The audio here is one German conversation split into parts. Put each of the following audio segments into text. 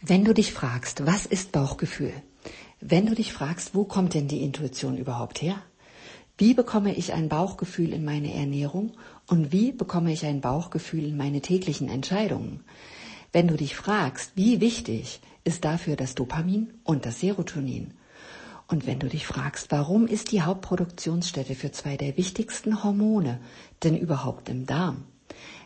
Wenn du dich fragst, was ist Bauchgefühl? Wenn du dich fragst, wo kommt denn die Intuition überhaupt her? Wie bekomme ich ein Bauchgefühl in meine Ernährung und wie bekomme ich ein Bauchgefühl in meine täglichen Entscheidungen? Wenn du dich fragst, wie wichtig ist dafür das Dopamin und das Serotonin? Und wenn du dich fragst, warum ist die Hauptproduktionsstätte für zwei der wichtigsten Hormone denn überhaupt im Darm?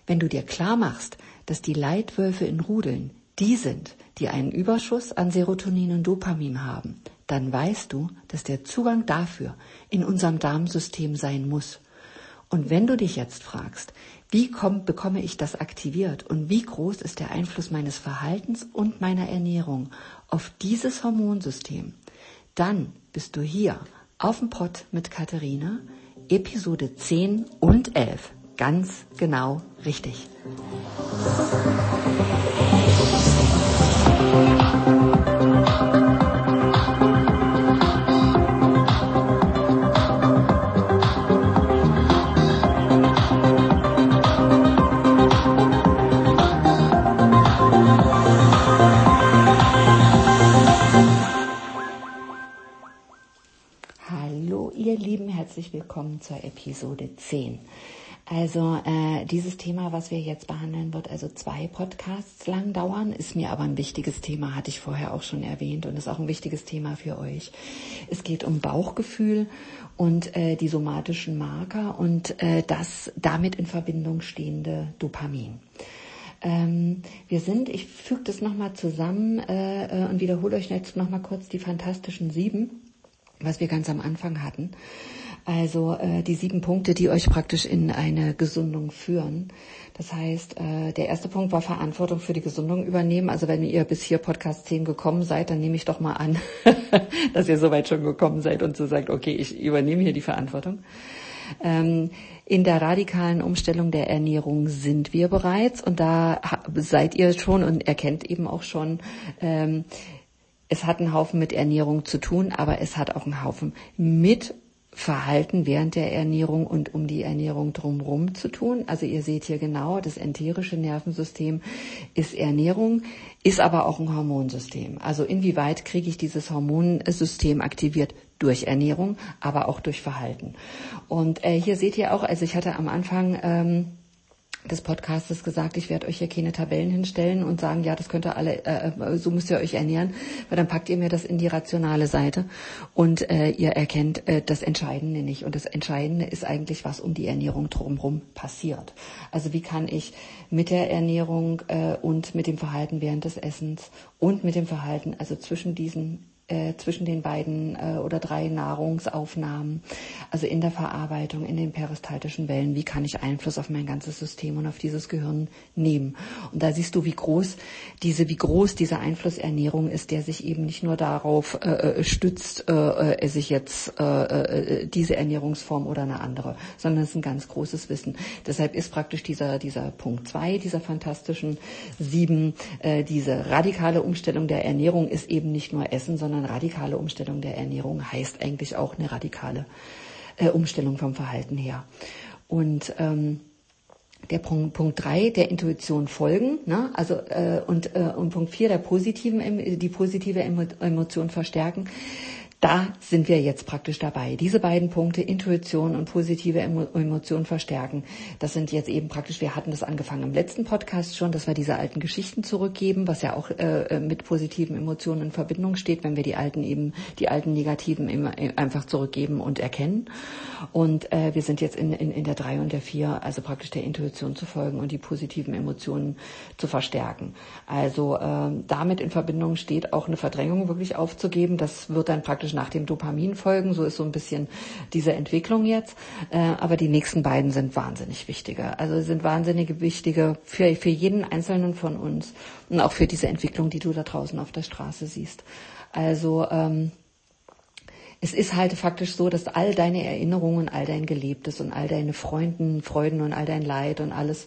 Wenn du dir klar machst, dass die Leitwölfe in Rudeln die sind, die einen Überschuss an Serotonin und Dopamin haben, dann weißt du, dass der Zugang dafür in unserem Darmsystem sein muss. Und wenn du dich jetzt fragst, wie komm, bekomme ich das aktiviert und wie groß ist der Einfluss meines Verhaltens und meiner Ernährung auf dieses Hormonsystem, dann bist du hier auf dem Pott mit Katharina, Episode 10 und 11. Ganz genau richtig. Hallo ihr Lieben, herzlich willkommen zur Episode 10. Also äh, dieses Thema, was wir jetzt behandeln, wird also zwei Podcasts lang dauern, ist mir aber ein wichtiges Thema, hatte ich vorher auch schon erwähnt und ist auch ein wichtiges Thema für euch. Es geht um Bauchgefühl und äh, die somatischen Marker und äh, das damit in Verbindung stehende Dopamin. Ähm, wir sind, ich füge das nochmal zusammen äh, äh, und wiederhole euch jetzt nochmal kurz die fantastischen sieben, was wir ganz am Anfang hatten. Also äh, die sieben Punkte, die euch praktisch in eine Gesundung führen. Das heißt, äh, der erste Punkt war Verantwortung für die Gesundung übernehmen. Also wenn ihr bis hier Podcast 10 gekommen seid, dann nehme ich doch mal an, dass ihr soweit schon gekommen seid und so sagt, okay, ich übernehme hier die Verantwortung. Ähm, in der radikalen Umstellung der Ernährung sind wir bereits und da seid ihr schon und erkennt eben auch schon, ähm, es hat einen Haufen mit Ernährung zu tun, aber es hat auch einen Haufen mit Verhalten während der Ernährung und um die Ernährung drumherum zu tun. Also ihr seht hier genau, das enterische Nervensystem ist Ernährung, ist aber auch ein Hormonsystem. Also inwieweit kriege ich dieses Hormonsystem aktiviert durch Ernährung, aber auch durch Verhalten. Und äh, hier seht ihr auch, also ich hatte am Anfang ähm, des Podcastes gesagt, ich werde euch hier keine Tabellen hinstellen und sagen, ja, das könnt ihr alle, äh, äh, so müsst ihr euch ernähren, weil dann packt ihr mir das in die rationale Seite und äh, ihr erkennt äh, das Entscheidende nicht. Und das Entscheidende ist eigentlich, was um die Ernährung drumherum passiert. Also wie kann ich mit der Ernährung äh, und mit dem Verhalten während des Essens und mit dem Verhalten, also zwischen diesen äh, zwischen den beiden äh, oder drei Nahrungsaufnahmen, also in der Verarbeitung, in den peristaltischen Wellen, wie kann ich Einfluss auf mein ganzes System und auf dieses Gehirn nehmen. Und da siehst du, wie groß diese, wie groß dieser Einfluss Ernährung ist, der sich eben nicht nur darauf äh, äh stützt, äh, äh, sich jetzt äh, diese Ernährungsform oder eine andere, sondern es ist ein ganz großes Wissen. Deshalb ist praktisch dieser, dieser Punkt zwei dieser fantastischen sieben, äh, diese radikale Umstellung der Ernährung ist eben nicht nur Essen, sondern sondern radikale Umstellung der Ernährung heißt eigentlich auch eine radikale äh, Umstellung vom Verhalten her. Und ähm, der Punkt, Punkt drei der Intuition folgen, ne? also äh, und, äh, und Punkt vier der positiven, die positive Emotion verstärken da sind wir jetzt praktisch dabei. Diese beiden Punkte, Intuition und positive Emotion verstärken, das sind jetzt eben praktisch, wir hatten das angefangen im letzten Podcast schon, dass wir diese alten Geschichten zurückgeben, was ja auch äh, mit positiven Emotionen in Verbindung steht, wenn wir die alten eben, die alten negativen immer äh, einfach zurückgeben und erkennen. Und äh, wir sind jetzt in, in, in der drei und der vier, also praktisch der Intuition zu folgen und die positiven Emotionen zu verstärken. Also äh, damit in Verbindung steht auch eine Verdrängung wirklich aufzugeben. Das wird dann praktisch praktisch nach dem Dopamin folgen. So ist so ein bisschen diese Entwicklung jetzt. Äh, aber die nächsten beiden sind wahnsinnig wichtige. Also sind wahnsinnig wichtige für, für jeden Einzelnen von uns und auch für diese Entwicklung, die du da draußen auf der Straße siehst. Also ähm, es ist halt faktisch so, dass all deine Erinnerungen, all dein Gelebtes und all deine Freunden, Freuden und all dein Leid und alles,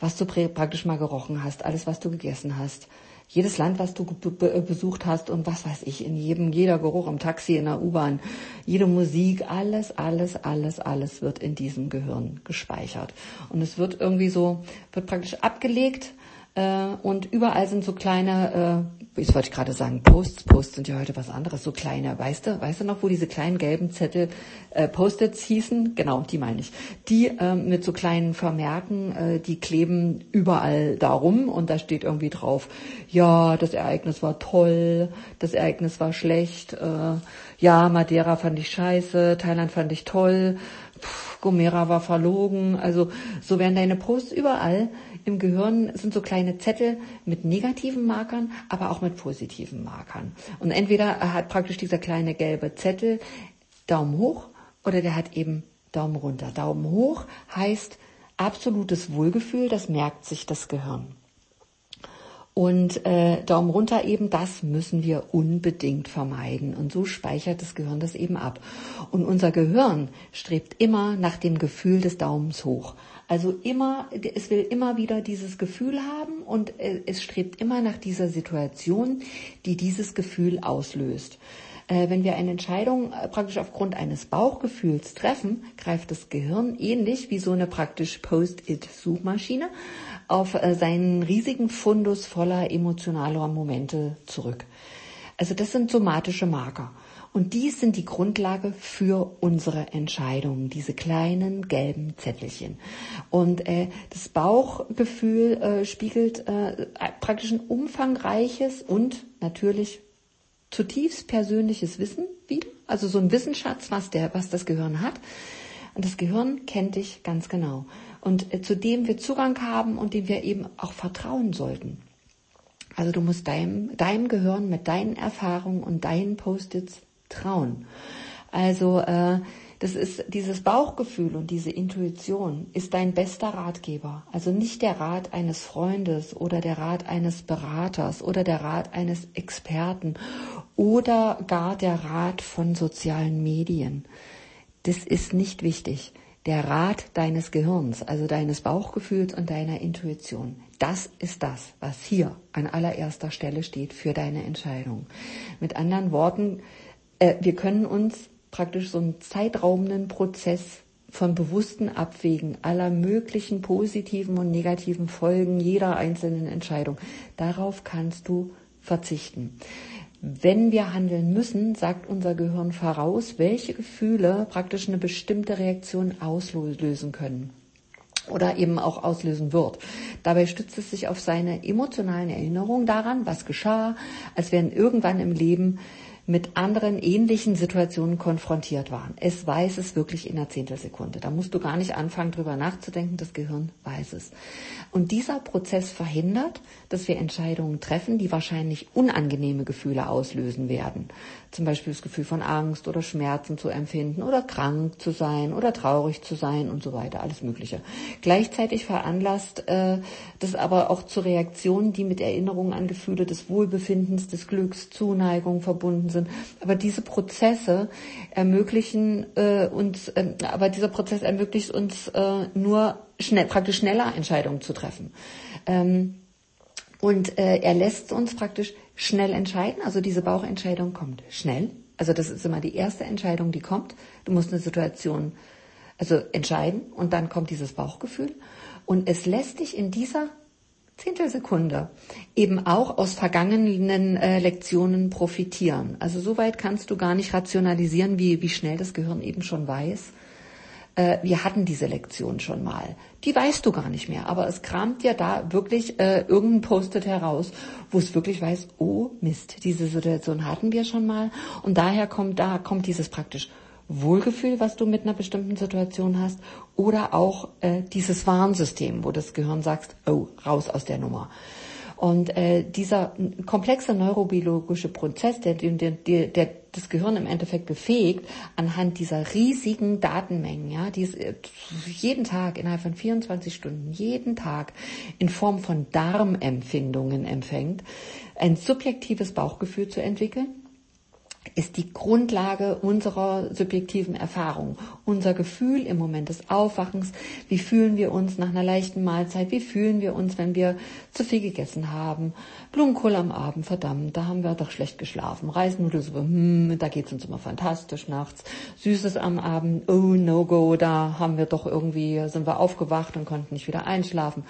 was du praktisch mal gerochen hast, alles, was du gegessen hast, jedes Land, was du besucht hast und was weiß ich, in jedem, jeder Geruch im Taxi, in der U-Bahn, jede Musik, alles, alles, alles, alles wird in diesem Gehirn gespeichert. Und es wird irgendwie so, wird praktisch abgelegt äh, und überall sind so kleine äh, jetzt wollte ich gerade sagen, Posts, Posts sind ja heute was anderes, so kleine, weißt du, weißt du noch, wo diese kleinen gelben Zettel äh, Post-its hießen? Genau, die meine ich. Die ähm, mit so kleinen Vermerken, äh, die kleben überall darum und da steht irgendwie drauf, ja, das Ereignis war toll, das Ereignis war schlecht, äh, ja, Madeira fand ich scheiße, Thailand fand ich toll, Puh, Gomera war verlogen, also so werden deine Posts überall im Gehirn sind so kleine Zettel mit negativen Markern, aber auch mit positiven Markern. Und entweder hat praktisch dieser kleine gelbe Zettel Daumen hoch oder der hat eben Daumen runter. Daumen hoch heißt absolutes Wohlgefühl, das merkt sich das Gehirn. Und äh, Daumen runter eben, das müssen wir unbedingt vermeiden. Und so speichert das Gehirn das eben ab. Und unser Gehirn strebt immer nach dem Gefühl des Daumens hoch. Also immer, es will immer wieder dieses Gefühl haben und äh, es strebt immer nach dieser Situation, die dieses Gefühl auslöst. Äh, wenn wir eine Entscheidung äh, praktisch aufgrund eines Bauchgefühls treffen, greift das Gehirn ähnlich wie so eine praktisch Post-it-Suchmaschine auf seinen riesigen Fundus voller emotionaler Momente zurück. Also das sind somatische Marker. Und die sind die Grundlage für unsere Entscheidungen, diese kleinen gelben Zettelchen. Und äh, das Bauchgefühl äh, spiegelt äh, praktisch ein umfangreiches und natürlich zutiefst persönliches Wissen wider. Also so ein Wissensschatz, was, der, was das Gehirn hat. Und das Gehirn kennt dich ganz genau. Und äh, zu dem wir Zugang haben und dem wir eben auch vertrauen sollten. Also du musst deinem, deinem Gehirn mit deinen Erfahrungen und deinen Post-its trauen. Also äh, das ist dieses Bauchgefühl und diese Intuition ist dein bester Ratgeber. Also nicht der Rat eines Freundes oder der Rat eines Beraters oder der Rat eines Experten oder gar der Rat von sozialen Medien. Das ist nicht wichtig. Der Rat deines Gehirns, also deines Bauchgefühls und deiner Intuition. Das ist das, was hier an allererster Stelle steht für deine Entscheidung. Mit anderen Worten, äh, wir können uns praktisch so einen zeitraubenden Prozess von bewussten Abwägen aller möglichen positiven und negativen Folgen jeder einzelnen Entscheidung. Darauf kannst du verzichten. Wenn wir handeln müssen, sagt unser Gehirn voraus, welche Gefühle praktisch eine bestimmte Reaktion auslösen können oder eben auch auslösen wird. Dabei stützt es sich auf seine emotionalen Erinnerungen daran, was geschah, als wenn irgendwann im Leben mit anderen ähnlichen Situationen konfrontiert waren. Es weiß es wirklich in einer Zehntelsekunde. Da musst du gar nicht anfangen, drüber nachzudenken. Das Gehirn weiß es. Und dieser Prozess verhindert, dass wir Entscheidungen treffen, die wahrscheinlich unangenehme Gefühle auslösen werden. Zum Beispiel das Gefühl von Angst oder Schmerzen zu empfinden oder krank zu sein oder traurig zu sein und so weiter. Alles Mögliche. Gleichzeitig veranlasst äh, das aber auch zu Reaktionen, die mit Erinnerungen an Gefühle des Wohlbefindens, des Glücks, Zuneigung verbunden sind sind. Aber diese Prozesse ermöglichen äh, uns, äh, aber dieser Prozess ermöglicht uns äh, nur schnell, praktisch schneller Entscheidungen zu treffen. Ähm, und äh, er lässt uns praktisch schnell entscheiden. Also diese Bauchentscheidung kommt schnell. Also das ist immer die erste Entscheidung, die kommt. Du musst eine Situation also entscheiden und dann kommt dieses Bauchgefühl. Und es lässt dich in dieser Zehntelsekunde eben auch aus vergangenen äh, Lektionen profitieren. Also soweit kannst du gar nicht rationalisieren, wie, wie schnell das Gehirn eben schon weiß. Äh, wir hatten diese Lektion schon mal. Die weißt du gar nicht mehr, aber es kramt ja da wirklich äh, irgendein Post-it heraus, wo es wirklich weiß, oh Mist, diese Situation hatten wir schon mal. Und daher kommt, da kommt dieses praktisch Wohlgefühl, was du mit einer bestimmten Situation hast, oder auch äh, dieses Warnsystem, wo das Gehirn sagt, oh, raus aus der Nummer. Und äh, dieser komplexe neurobiologische Prozess, der, der, der, der das Gehirn im Endeffekt befähigt, anhand dieser riesigen Datenmengen, ja, die es äh, jeden Tag innerhalb von 24 Stunden, jeden Tag in Form von Darmempfindungen empfängt, ein subjektives Bauchgefühl zu entwickeln ist die Grundlage unserer subjektiven Erfahrung. Unser Gefühl im Moment des Aufwachens, wie fühlen wir uns nach einer leichten Mahlzeit, wie fühlen wir uns, wenn wir zu viel gegessen haben. Blumenkohl am Abend, verdammt, da haben wir doch schlecht geschlafen. Reisnudelsuppe, hm, da geht's uns immer fantastisch nachts. Süßes am Abend, oh no go, da haben wir doch irgendwie, sind wir aufgewacht und konnten nicht wieder einschlafen.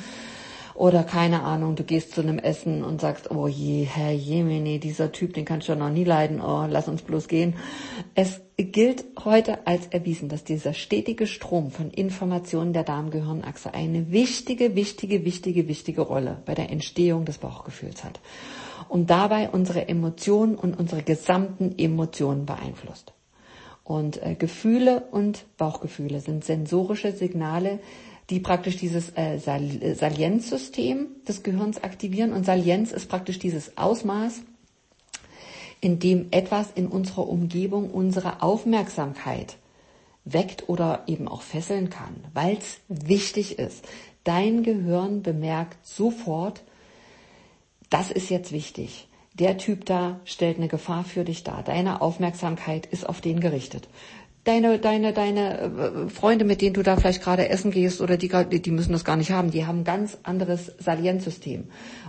Oder keine Ahnung, du gehst zu einem Essen und sagst, oh je, Herr Jemini, dieser Typ, den kannst du ja noch nie leiden, oh, lass uns bloß gehen. Es gilt heute als erwiesen, dass dieser stetige Strom von Informationen der Darmgehirnachse eine wichtige, wichtige, wichtige, wichtige Rolle bei der Entstehung des Bauchgefühls hat und dabei unsere Emotionen und unsere gesamten Emotionen beeinflusst. Und äh, Gefühle und Bauchgefühle sind sensorische Signale, die praktisch dieses äh, Sal Salienzsystem des Gehirns aktivieren. Und Salienz ist praktisch dieses Ausmaß, in dem etwas in unserer Umgebung unsere Aufmerksamkeit weckt oder eben auch fesseln kann, weil es wichtig ist. Dein Gehirn bemerkt sofort, das ist jetzt wichtig. Der Typ da stellt eine Gefahr für dich dar. Deine Aufmerksamkeit ist auf den gerichtet. Deine, deine, deine äh, Freunde, mit denen du da vielleicht gerade essen gehst oder die, die müssen das gar nicht haben, die haben ein ganz anderes Salienzsystem.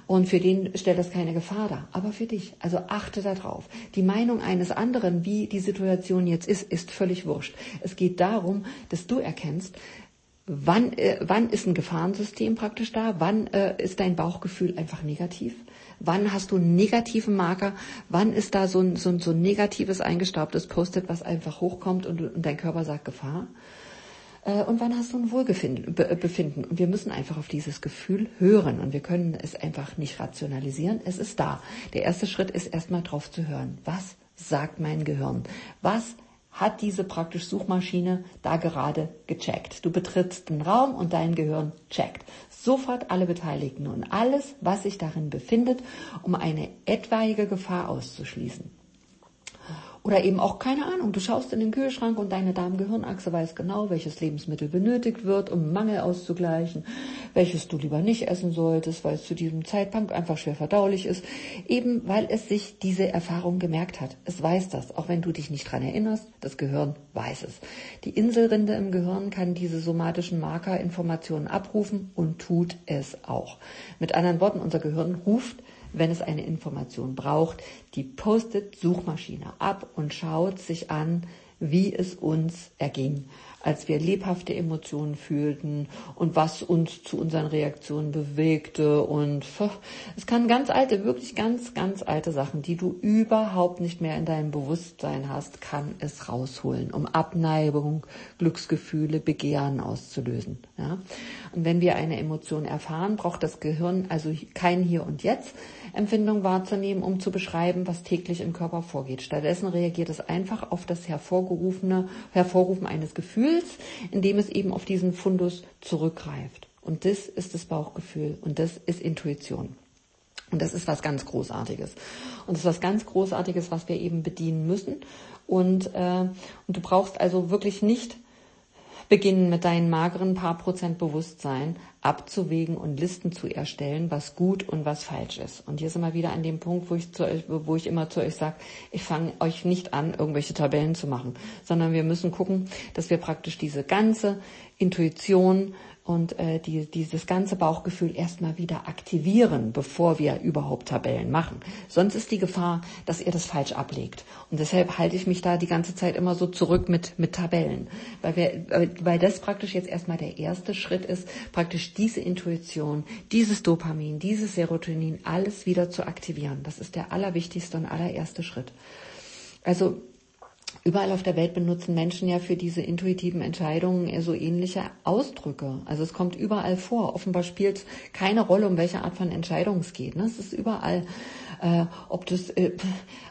Und für den stellt das keine Gefahr dar. Aber für dich. Also achte darauf. Die Meinung eines anderen, wie die Situation jetzt ist, ist völlig wurscht. Es geht darum, dass du erkennst, wann, äh, wann ist ein Gefahrensystem praktisch da, wann äh, ist dein Bauchgefühl einfach negativ Wann hast du einen negativen Marker? Wann ist da so ein, so ein, so ein negatives, eingestaubtes Post-it, was einfach hochkommt und, und dein Körper sagt Gefahr? Äh, und wann hast du ein Wohlbefinden? Und wir müssen einfach auf dieses Gefühl hören und wir können es einfach nicht rationalisieren. Es ist da. Der erste Schritt ist erstmal drauf zu hören. Was sagt mein Gehirn? Was hat diese praktisch Suchmaschine da gerade gecheckt. Du betrittst den Raum und dein Gehirn checkt sofort alle Beteiligten und alles, was sich darin befindet, um eine etwaige Gefahr auszuschließen. Oder eben auch keine Ahnung, du schaust in den Kühlschrank und deine Darmgehirnachse weiß genau, welches Lebensmittel benötigt wird, um Mangel auszugleichen, welches du lieber nicht essen solltest, weil es zu diesem Zeitpunkt einfach schwer verdaulich ist, eben weil es sich diese Erfahrung gemerkt hat. Es weiß das, auch wenn du dich nicht dran erinnerst, das Gehirn weiß es. Die Inselrinde im Gehirn kann diese somatischen Markerinformationen abrufen und tut es auch. Mit anderen Worten, unser Gehirn ruft wenn es eine Information braucht, die postet Suchmaschine ab und schaut sich an, wie es uns erging als wir lebhafte Emotionen fühlten und was uns zu unseren Reaktionen bewegte und es kann ganz alte, wirklich ganz, ganz alte Sachen, die du überhaupt nicht mehr in deinem Bewusstsein hast, kann es rausholen, um Abneigung, Glücksgefühle, Begehren auszulösen. Ja? Und wenn wir eine Emotion erfahren, braucht das Gehirn also kein Hier und Jetzt Empfindung wahrzunehmen, um zu beschreiben, was täglich im Körper vorgeht. Stattdessen reagiert es einfach auf das hervorgerufene, Hervorrufen eines Gefühls indem es eben auf diesen Fundus zurückgreift. Und das ist das Bauchgefühl und das ist Intuition. Und das ist was ganz Großartiges. Und das ist was ganz Großartiges, was wir eben bedienen müssen. Und, äh, und du brauchst also wirklich nicht beginnen mit deinen mageren paar Prozent Bewusstsein abzuwägen und Listen zu erstellen, was gut und was falsch ist. Und hier sind wir wieder an dem Punkt, wo ich, zu euch, wo ich immer zu euch sage, ich fange euch nicht an, irgendwelche Tabellen zu machen, sondern wir müssen gucken, dass wir praktisch diese ganze Intuition und äh, die, dieses ganze Bauchgefühl erstmal wieder aktivieren, bevor wir überhaupt Tabellen machen. Sonst ist die Gefahr, dass ihr das falsch ablegt. Und deshalb halte ich mich da die ganze Zeit immer so zurück mit, mit Tabellen, weil, wir, weil das praktisch jetzt erstmal der erste Schritt ist, praktisch diese Intuition, dieses Dopamin, dieses Serotonin, alles wieder zu aktivieren. Das ist der allerwichtigste und allererste Schritt. Also Überall auf der Welt benutzen Menschen ja für diese intuitiven Entscheidungen so ähnliche Ausdrücke. Also es kommt überall vor. Offenbar spielt keine Rolle, um welche Art von Entscheidung es geht. Ne? Es ist überall, äh, ob das äh,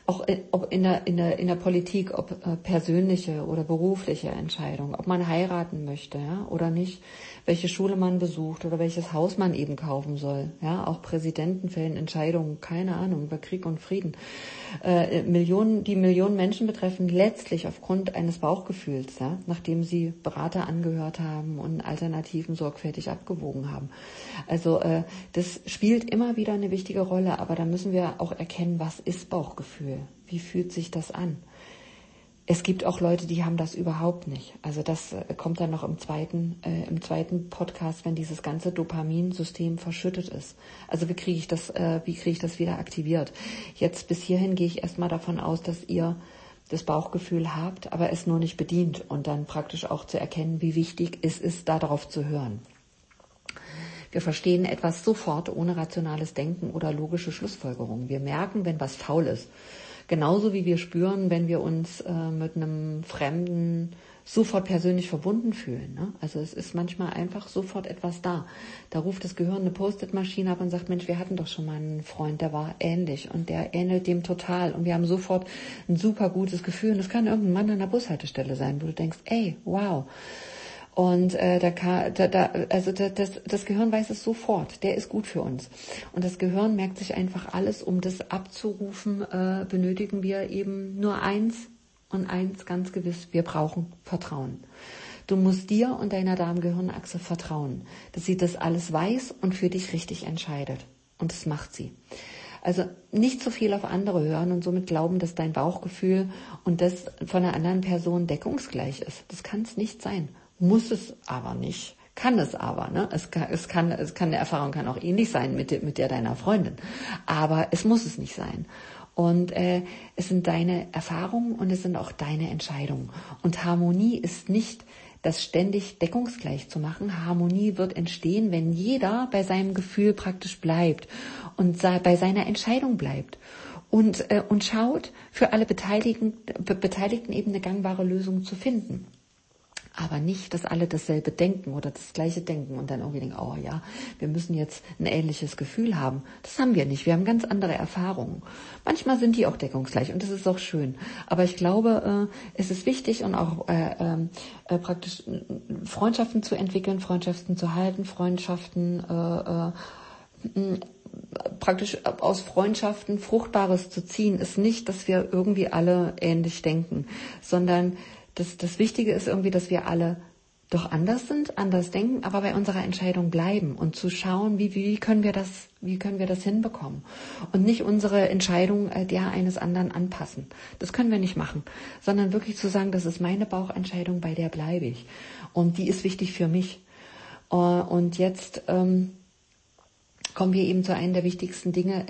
auch äh, ob in der, in der in der Politik, ob äh, persönliche oder berufliche Entscheidungen, ob man heiraten möchte ja, oder nicht welche Schule man besucht oder welches Haus man eben kaufen soll. Ja, auch Präsidenten fällen Entscheidungen, keine Ahnung, über Krieg und Frieden. Äh, Millionen, die Millionen Menschen betreffen letztlich aufgrund eines Bauchgefühls, ja, nachdem sie Berater angehört haben und Alternativen sorgfältig abgewogen haben. Also äh, das spielt immer wieder eine wichtige Rolle, aber da müssen wir auch erkennen, was ist Bauchgefühl? Wie fühlt sich das an? Es gibt auch Leute, die haben das überhaupt nicht. Also das äh, kommt dann noch im zweiten, äh, im zweiten Podcast, wenn dieses ganze Dopaminsystem verschüttet ist. Also wie kriege ich das, äh, wie kriege ich das wieder aktiviert? Jetzt bis hierhin gehe ich erstmal davon aus, dass ihr das Bauchgefühl habt, aber es nur nicht bedient und dann praktisch auch zu erkennen, wie wichtig es ist, darauf zu hören. Wir verstehen etwas sofort ohne rationales Denken oder logische Schlussfolgerungen. Wir merken, wenn was faul ist. Genauso wie wir spüren, wenn wir uns äh, mit einem Fremden sofort persönlich verbunden fühlen. Ne? Also es ist manchmal einfach sofort etwas da. Da ruft das Gehirn eine Post-it-Maschine ab und sagt, Mensch, wir hatten doch schon mal einen Freund, der war ähnlich und der ähnelt dem total und wir haben sofort ein super gutes Gefühl. Und das kann irgendein Mann an der Bushaltestelle sein, wo du denkst, ey, wow. Und äh, da, kann, da, da also da, das, das Gehirn weiß es sofort, der ist gut für uns. Und das Gehirn merkt sich einfach alles, um das abzurufen, äh, benötigen wir eben nur eins, und eins ganz gewiss, wir brauchen Vertrauen. Du musst dir und deiner Darmgehirnachse vertrauen, dass sie das alles weiß und für dich richtig entscheidet. Und das macht sie. Also nicht zu viel auf andere hören und somit glauben, dass dein Bauchgefühl und das von einer anderen Person deckungsgleich ist. Das kann es nicht sein. Muss es aber nicht. Kann es aber, ne? Es kann, es kann, es kann, eine Erfahrung kann auch ähnlich sein mit, mit der deiner Freundin. Aber es muss es nicht sein. Und äh, es sind deine Erfahrungen und es sind auch deine Entscheidungen. Und Harmonie ist nicht das ständig deckungsgleich zu machen. Harmonie wird entstehen, wenn jeder bei seinem Gefühl praktisch bleibt und bei seiner Entscheidung bleibt und, äh, und schaut, für alle Beteiligten, Beteiligten eben eine gangbare Lösung zu finden aber nicht, dass alle dasselbe denken oder das gleiche denken und dann irgendwie denken, oh ja, wir müssen jetzt ein ähnliches Gefühl haben. Das haben wir nicht. Wir haben ganz andere Erfahrungen. Manchmal sind die auch deckungsgleich und das ist auch schön. Aber ich glaube, äh, es ist wichtig und auch äh, ähm, äh, praktisch Freundschaften zu entwickeln, Freundschaften zu halten, Freundschaften praktisch aus Freundschaften Fruchtbares zu ziehen, ist nicht, dass wir irgendwie alle ähnlich denken, sondern das, das Wichtige ist irgendwie, dass wir alle doch anders sind, anders denken, aber bei unserer Entscheidung bleiben und zu schauen, wie, wie können wir das, wie können wir das hinbekommen und nicht unsere Entscheidung äh, der eines anderen anpassen. Das können wir nicht machen, sondern wirklich zu sagen, das ist meine Bauchentscheidung, bei der bleibe ich und die ist wichtig für mich. Äh, und jetzt ähm, kommen wir eben zu einer der wichtigsten Dinge,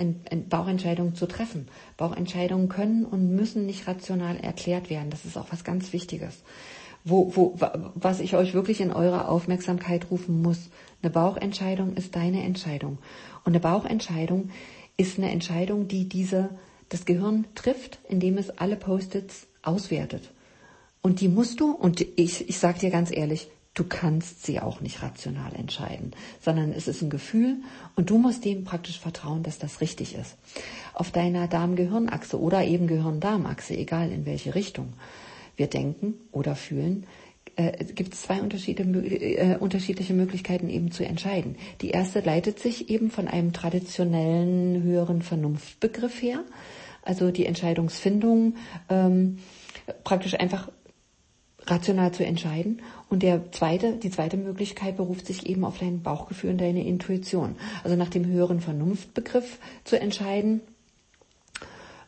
Bauchentscheidungen zu treffen. Bauchentscheidungen können und müssen nicht rational erklärt werden. Das ist auch was ganz Wichtiges. Wo, wo, was ich euch wirklich in eure Aufmerksamkeit rufen muss. Eine Bauchentscheidung ist deine Entscheidung. Und eine Bauchentscheidung ist eine Entscheidung, die diese, das Gehirn trifft, indem es alle Post-its auswertet. Und die musst du, und ich, ich sage dir ganz ehrlich, du kannst sie auch nicht rational entscheiden, sondern es ist ein Gefühl und du musst dem praktisch vertrauen, dass das richtig ist. Auf deiner Darm-Gehirn-Achse oder eben Gehirn-Darm-Achse, egal in welche Richtung wir denken oder fühlen, äh, gibt es zwei äh, unterschiedliche Möglichkeiten eben zu entscheiden. Die erste leitet sich eben von einem traditionellen höheren Vernunftbegriff her, also die Entscheidungsfindung ähm, praktisch einfach rational zu entscheiden. Und der zweite, die zweite Möglichkeit beruft sich eben auf dein Bauchgefühl und deine Intuition. Also nach dem höheren Vernunftbegriff zu entscheiden,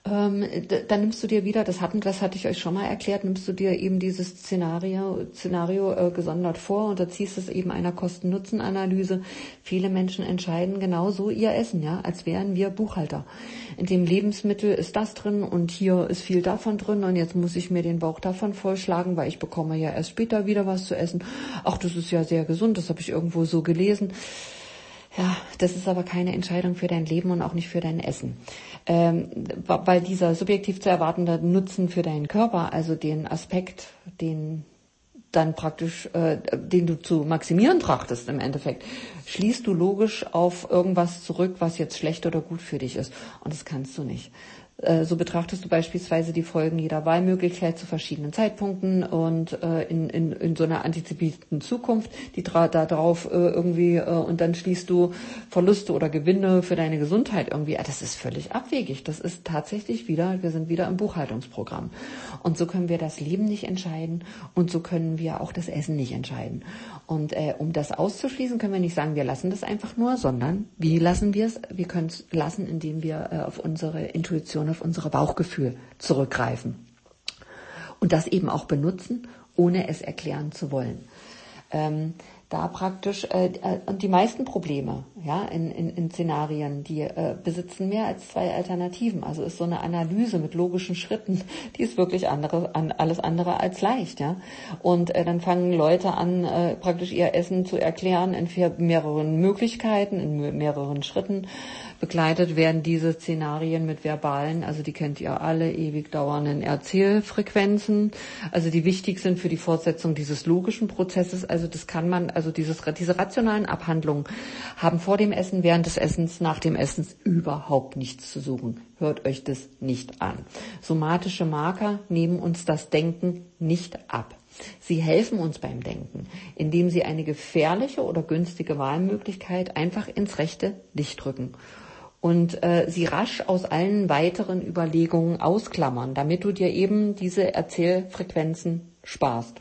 ähm, dann nimmst du dir wieder, das hatten, das hatte ich euch schon mal erklärt, nimmst du dir eben dieses Szenario, Szenario äh, gesondert vor und da ziehst es eben einer Kosten-Nutzen-Analyse. Viele Menschen entscheiden genauso ihr Essen, ja, als wären wir Buchhalter. In dem Lebensmittel ist das drin und hier ist viel davon drin und jetzt muss ich mir den Bauch davon vollschlagen, weil ich bekomme ja erst später wieder was zu essen. Ach, das ist ja sehr gesund, das habe ich irgendwo so gelesen. Ja, das ist aber keine Entscheidung für dein Leben und auch nicht für dein Essen. Ähm, weil dieser subjektiv zu erwartende Nutzen für deinen Körper, also den Aspekt, den dann praktisch, äh, den du zu maximieren trachtest im Endeffekt, schließt du logisch auf irgendwas zurück, was jetzt schlecht oder gut für dich ist. Und das kannst du nicht. Äh, so betrachtest du beispielsweise die Folgen jeder Wahlmöglichkeit zu verschiedenen Zeitpunkten und äh, in, in, in so einer antizipierten Zukunft, die da drauf äh, irgendwie äh, und dann schließt du Verluste oder Gewinne für deine Gesundheit irgendwie. Ah, das ist völlig abwegig. Das ist tatsächlich wieder, wir sind wieder im Buchhaltungsprogramm. Und so können wir das Leben nicht entscheiden und so können wir auch das Essen nicht entscheiden. Und äh, um das auszuschließen, können wir nicht sagen, wir lassen das einfach nur, sondern wie lassen wir es? Wir können es lassen, indem wir äh, auf unsere Intuition auf unser Bauchgefühl zurückgreifen. Und das eben auch benutzen, ohne es erklären zu wollen. Ähm, da praktisch äh, äh, und die meisten Probleme ja in, in, in Szenarien die äh, besitzen mehr als zwei Alternativen. Also ist so eine Analyse mit logischen Schritten die ist wirklich andere an alles andere als leicht ja. Und äh, dann fangen Leute an äh, praktisch ihr Essen zu erklären in mehreren Möglichkeiten in mehreren Schritten Begleitet werden diese Szenarien mit verbalen, also die kennt ihr alle, ewig dauernden Erzählfrequenzen, also die wichtig sind für die Fortsetzung dieses logischen Prozesses. Also das kann man, also dieses, diese rationalen Abhandlungen haben vor dem Essen, während des Essens, nach dem Essens überhaupt nichts zu suchen. Hört euch das nicht an. Somatische Marker nehmen uns das Denken nicht ab. Sie helfen uns beim Denken, indem sie eine gefährliche oder günstige Wahlmöglichkeit einfach ins rechte Licht drücken und äh, sie rasch aus allen weiteren Überlegungen ausklammern, damit du dir eben diese Erzählfrequenzen sparst.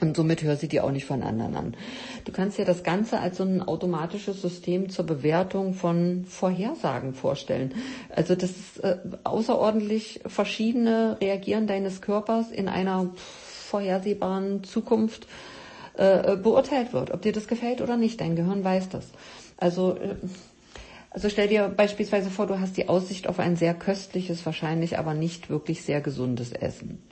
Und somit hör sie dir auch nicht von anderen an. Du kannst dir das Ganze als so ein automatisches System zur Bewertung von Vorhersagen vorstellen. Also das ist äh, außerordentlich verschiedene Reagieren deines Körpers in einer vorhersehbaren Zukunft äh, beurteilt wird. Ob dir das gefällt oder nicht, dein Gehirn weiß das. Also äh, also stell dir beispielsweise vor, du hast die Aussicht auf ein sehr köstliches, wahrscheinlich aber nicht wirklich sehr gesundes Essen.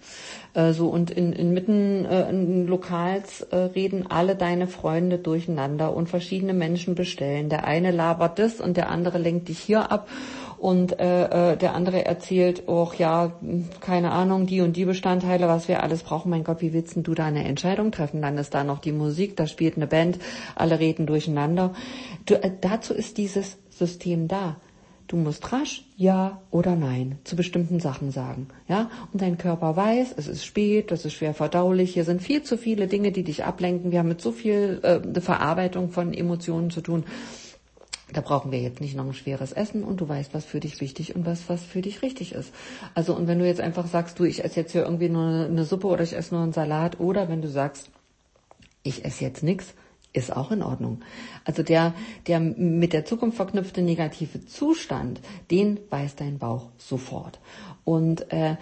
Äh, so und in, inmitten äh, in Lokals äh, reden alle deine Freunde durcheinander und verschiedene Menschen bestellen. Der eine labert das und der andere lenkt dich hier ab und äh, äh, der andere erzählt, oh ja, keine Ahnung, die und die Bestandteile, was wir alles brauchen. Mein Gott, wie willst du da eine Entscheidung treffen? Dann ist da noch die Musik, da spielt eine Band, alle reden durcheinander. Du, äh, dazu ist dieses System da. Du musst rasch Ja oder Nein zu bestimmten Sachen sagen, ja? Und dein Körper weiß, es ist spät, das ist schwer verdaulich, hier sind viel zu viele Dinge, die dich ablenken. Wir haben mit so viel äh, Verarbeitung von Emotionen zu tun. Da brauchen wir jetzt nicht noch ein schweres Essen und du weißt, was für dich wichtig und was, was für dich richtig ist. Also, und wenn du jetzt einfach sagst, du, ich esse jetzt hier irgendwie nur eine Suppe oder ich esse nur einen Salat oder wenn du sagst, ich esse jetzt nichts, ist auch in Ordnung. Also der, der mit der Zukunft verknüpfte negative Zustand, den weiß dein Bauch sofort. Und äh,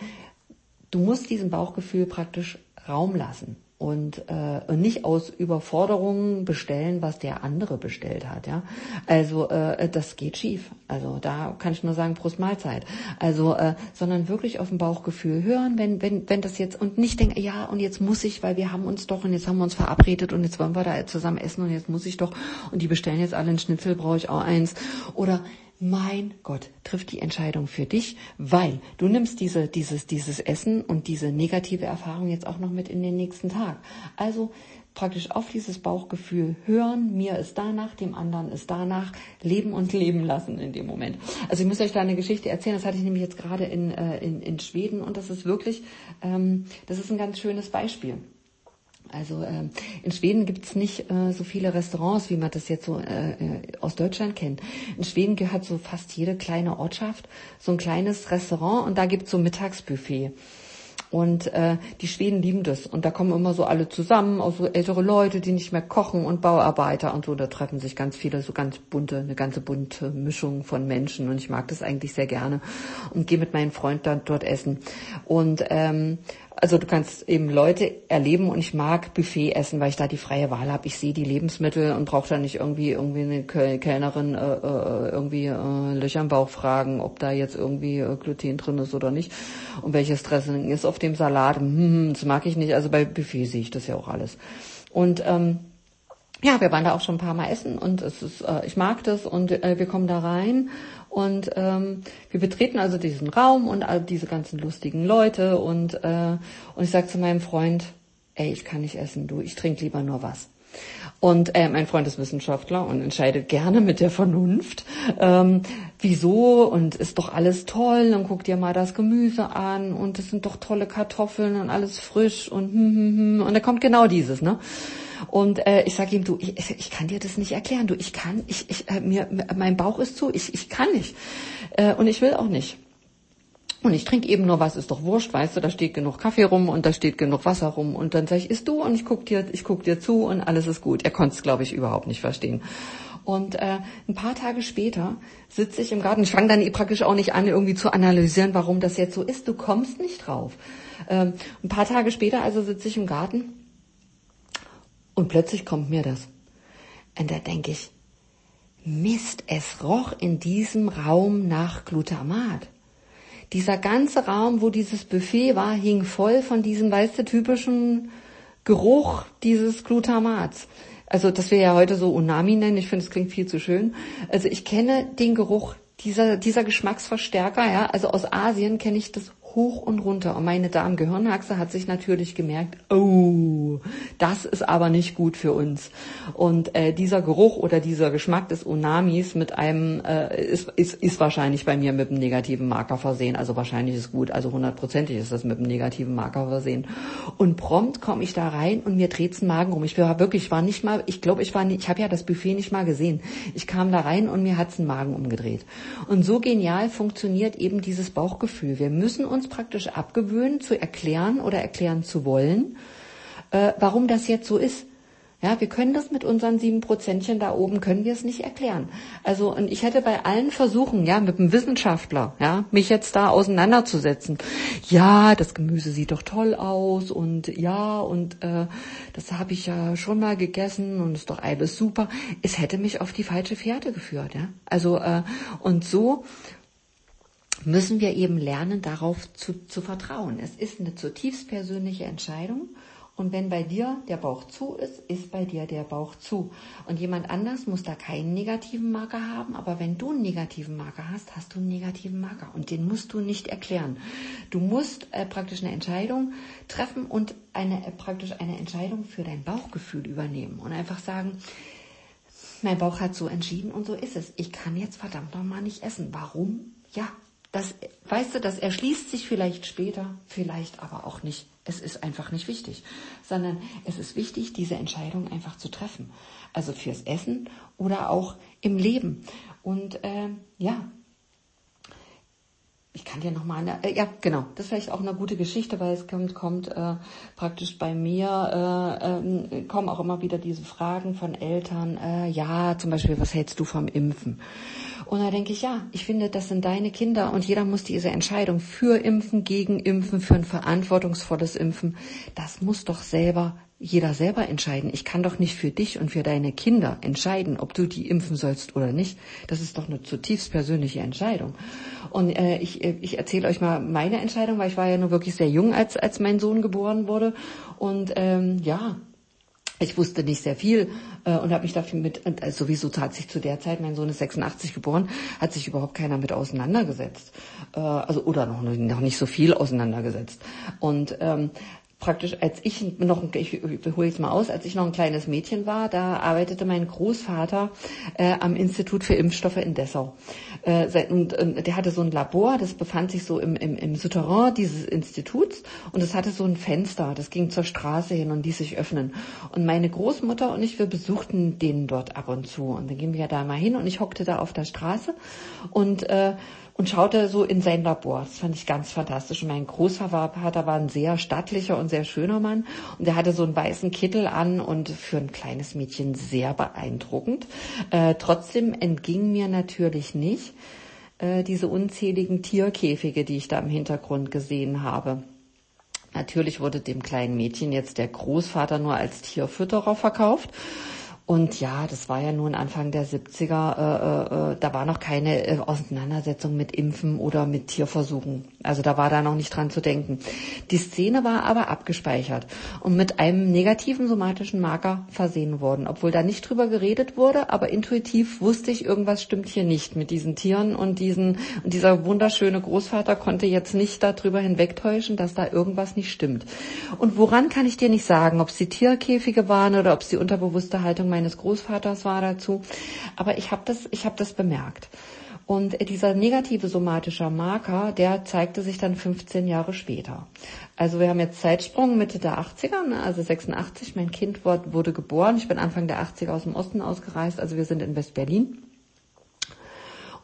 du musst diesem Bauchgefühl praktisch Raum lassen und, äh, und nicht aus Überforderungen bestellen, was der andere bestellt hat. Ja, also äh, das geht schief. Also da kann ich nur sagen Prost Mahlzeit. Also äh, sondern wirklich auf dem Bauchgefühl hören, wenn wenn wenn das jetzt und nicht denken, ja und jetzt muss ich, weil wir haben uns doch und jetzt haben wir uns verabredet und jetzt wollen wir da zusammen essen und jetzt muss ich doch und die bestellen jetzt alle einen Schnitzel, brauche ich auch eins oder mein Gott, trifft die Entscheidung für dich, weil du nimmst diese, dieses, dieses Essen und diese negative Erfahrung jetzt auch noch mit in den nächsten Tag. Also praktisch auf dieses Bauchgefühl hören, mir ist danach, dem anderen ist danach, leben und leben lassen in dem Moment. Also ich muss euch da eine Geschichte erzählen, das hatte ich nämlich jetzt gerade in, äh, in, in Schweden und das ist wirklich, ähm, das ist ein ganz schönes Beispiel. Also äh, in Schweden gibt's nicht äh, so viele Restaurants, wie man das jetzt so äh, äh, aus Deutschland kennt. In Schweden gehört so fast jede kleine Ortschaft so ein kleines Restaurant und da gibt's so Mittagsbuffet. Und äh, die Schweden lieben das. Und da kommen immer so alle zusammen, auch so ältere Leute, die nicht mehr kochen und Bauarbeiter und so. Da treffen sich ganz viele, so ganz bunte, eine ganze bunte Mischung von Menschen. Und ich mag das eigentlich sehr gerne und gehe mit meinem Freund dann dort essen. Und ähm, also du kannst eben Leute erleben und ich mag Buffet essen, weil ich da die freie Wahl habe. Ich sehe die Lebensmittel und brauche da nicht irgendwie irgendwie eine Kellnerin äh, äh, irgendwie äh, Löcher im Bauch fragen, ob da jetzt irgendwie äh, Gluten drin ist oder nicht und welches Dressing ist auf dem Salat. Hm, hm, das mag ich nicht. Also bei Buffet sehe ich das ja auch alles. Und ähm, ja, wir waren da auch schon ein paar Mal essen und es ist, äh, ich mag das und äh, wir kommen da rein und ähm, wir betreten also diesen Raum und all diese ganzen lustigen Leute und, äh, und ich sage zu meinem Freund, ey, ich kann nicht essen, du, ich trinke lieber nur was. Und äh, mein Freund ist Wissenschaftler und entscheidet gerne mit der Vernunft. Ähm, wieso? Und ist doch alles toll. Dann guck dir mal das Gemüse an und es sind doch tolle Kartoffeln und alles frisch und hm, hm, hm. und da kommt genau dieses, ne? Und äh, ich sage ihm, du, ich, ich kann dir das nicht erklären. Du, ich kann, ich, ich, äh, mir, mein Bauch ist zu, ich, ich kann nicht. Äh, und ich will auch nicht. Und ich trinke eben nur was, ist doch wurscht, weißt du, da steht genug Kaffee rum und da steht genug Wasser rum. Und dann sage ich, isst du und ich guck dir, ich guck dir zu und alles ist gut. Er konnte es, glaube ich, überhaupt nicht verstehen. Und äh, ein paar Tage später sitze ich im Garten. Ich fange dann praktisch auch nicht an, irgendwie zu analysieren, warum das jetzt so ist. Du kommst nicht drauf. Ähm, ein paar Tage später also sitze ich im Garten Und plötzlich kommt mir das. Und da denke ich, Mist, es roch in diesem Raum nach Glutamat. Dieser ganze Raum, wo dieses Buffet war, hing voll von diesem, weißt du, typischen Geruch dieses Glutamats. Also, das wir ja heute so Unami nennen, ich finde, es klingt viel zu schön. Also, ich kenne den Geruch dieser, dieser Geschmacksverstärker, ja, also aus Asien kenne ich das hoch und runter. Und meine Darmgehirnachse hat sich natürlich gemerkt, oh, das ist aber nicht gut für uns. Und äh, dieser Geruch oder dieser Geschmack des Unamis mit einem äh, ist, ist, ist wahrscheinlich bei mir mit einem negativen Marker versehen. Also wahrscheinlich ist gut, also hundertprozentig ist das mit einem negativen Marker versehen. Und prompt komme ich da rein und mir dreht's den Magen rum. Ich war wirklich, ich war nicht mal, ich glaube, ich war nicht, ich habe ja das Buffet nicht mal gesehen. Ich kam da rein und mir hat's den Magen umgedreht. Und so genial funktioniert eben dieses Bauchgefühl. Wir müssen uns uns praktisch abgewöhnen, zu erklären oder erklären zu wollen, äh, warum das jetzt so ist. Ja, wir können das mit unseren sieben Prozentchen da oben, können wir es nicht erklären. Also, und ich hätte bei allen Versuchen, ja, mit einem Wissenschaftler, ja, mich jetzt da auseinanderzusetzen. Ja, das Gemüse sieht doch toll aus und ja, und äh, das habe ich ja schon mal gegessen und ist doch alles super. Es hätte mich auf die falsche Fährte geführt, ja. Also, äh, und so müssen wir eben lernen, darauf zu, zu vertrauen. Es ist eine zutiefst persönliche Entscheidung. Und wenn bei dir der Bauch zu ist, ist bei dir der Bauch zu. Und jemand anders muss da keinen negativen Marker haben, aber wenn du einen negativen Marker hast, hast du einen negativen Marker und den musst du nicht erklären. Du musst äh, praktisch eine Entscheidung treffen und eine äh, praktisch eine Entscheidung für dein Bauchgefühl übernehmen und einfach sagen, mein Bauch hat so entschieden und so ist es. Ich kann jetzt verdammt nochmal nicht essen. Warum? Ja, das, weißt du, das erschließt sich vielleicht später, vielleicht aber auch nicht. Es ist einfach nicht wichtig, sondern es ist wichtig, diese Entscheidung einfach zu treffen. Also fürs Essen oder auch im Leben. Und äh, ja, ich kann dir noch mal eine, äh, ja genau, das ist vielleicht auch eine gute Geschichte, weil es kommt, kommt äh, praktisch bei mir äh, äh, kommen auch immer wieder diese Fragen von Eltern. Äh, ja, zum Beispiel, was hältst du vom Impfen? Und da denke ich, ja, ich finde, das sind deine Kinder und jeder muss diese Entscheidung für Impfen, gegen Impfen, für ein verantwortungsvolles Impfen, das muss doch selber jeder selber entscheiden. Ich kann doch nicht für dich und für deine Kinder entscheiden, ob du die impfen sollst oder nicht. Das ist doch eine zutiefst persönliche Entscheidung. Und äh, ich, äh, ich erzähle euch mal meine Entscheidung, weil ich war ja nur wirklich sehr jung, als, als mein Sohn geboren wurde. Und ähm, ja, ich wusste nicht sehr viel äh, und habe mich dafür mit, äh, sowieso hat sich zu der Zeit, mein Sohn ist 86 geboren, hat sich überhaupt keiner mit auseinandergesetzt. Äh, also oder noch, noch nicht so viel auseinandergesetzt. Und ähm, praktisch, als ich noch, ich hole jetzt mal aus, als ich noch ein kleines Mädchen war, da arbeitete mein Großvater äh, am Institut für Impfstoffe in Dessau. Äh, und, und der hatte so ein Labor, das befand sich so im, im, im Souterrain dieses Instituts und es hatte so ein Fenster, das ging zur Straße hin und ließ sich öffnen. Und meine Großmutter und ich, wir besuchten den dort ab und zu. Und dann gingen wir da mal hin und ich hockte da auf der Straße und äh, und schaute so in sein Labor. Das fand ich ganz fantastisch. Und mein Großvater war ein sehr stattlicher und sehr schöner Mann und er hatte so einen weißen Kittel an und für ein kleines Mädchen sehr beeindruckend. Äh, trotzdem entging mir natürlich nicht äh, diese unzähligen Tierkäfige, die ich da im Hintergrund gesehen habe. Natürlich wurde dem kleinen Mädchen jetzt der Großvater nur als Tierfütterer verkauft. Und ja, das war ja nun Anfang der 70er, äh, äh, da war noch keine äh, Auseinandersetzung mit Impfen oder mit Tierversuchen. Also da war da noch nicht dran zu denken. Die Szene war aber abgespeichert und mit einem negativen somatischen Marker versehen worden, obwohl da nicht drüber geredet wurde, aber intuitiv wusste ich, irgendwas stimmt hier nicht mit diesen Tieren und diesen und dieser wunderschöne Großvater konnte jetzt nicht darüber hinwegtäuschen, dass da irgendwas nicht stimmt. Und woran kann ich dir nicht sagen, ob es die Tierkäfige waren oder ob es die unterbewusste Haltung meines Großvaters war dazu. Aber ich habe das, ich habe das bemerkt. Und dieser negative somatische Marker, der zeigte sich dann 15 Jahre später. Also wir haben jetzt Zeitsprung Mitte der 80er, ne, also 86. Mein Kind wurde geboren. Ich bin Anfang der 80er aus dem Osten ausgereist. Also wir sind in West-Berlin.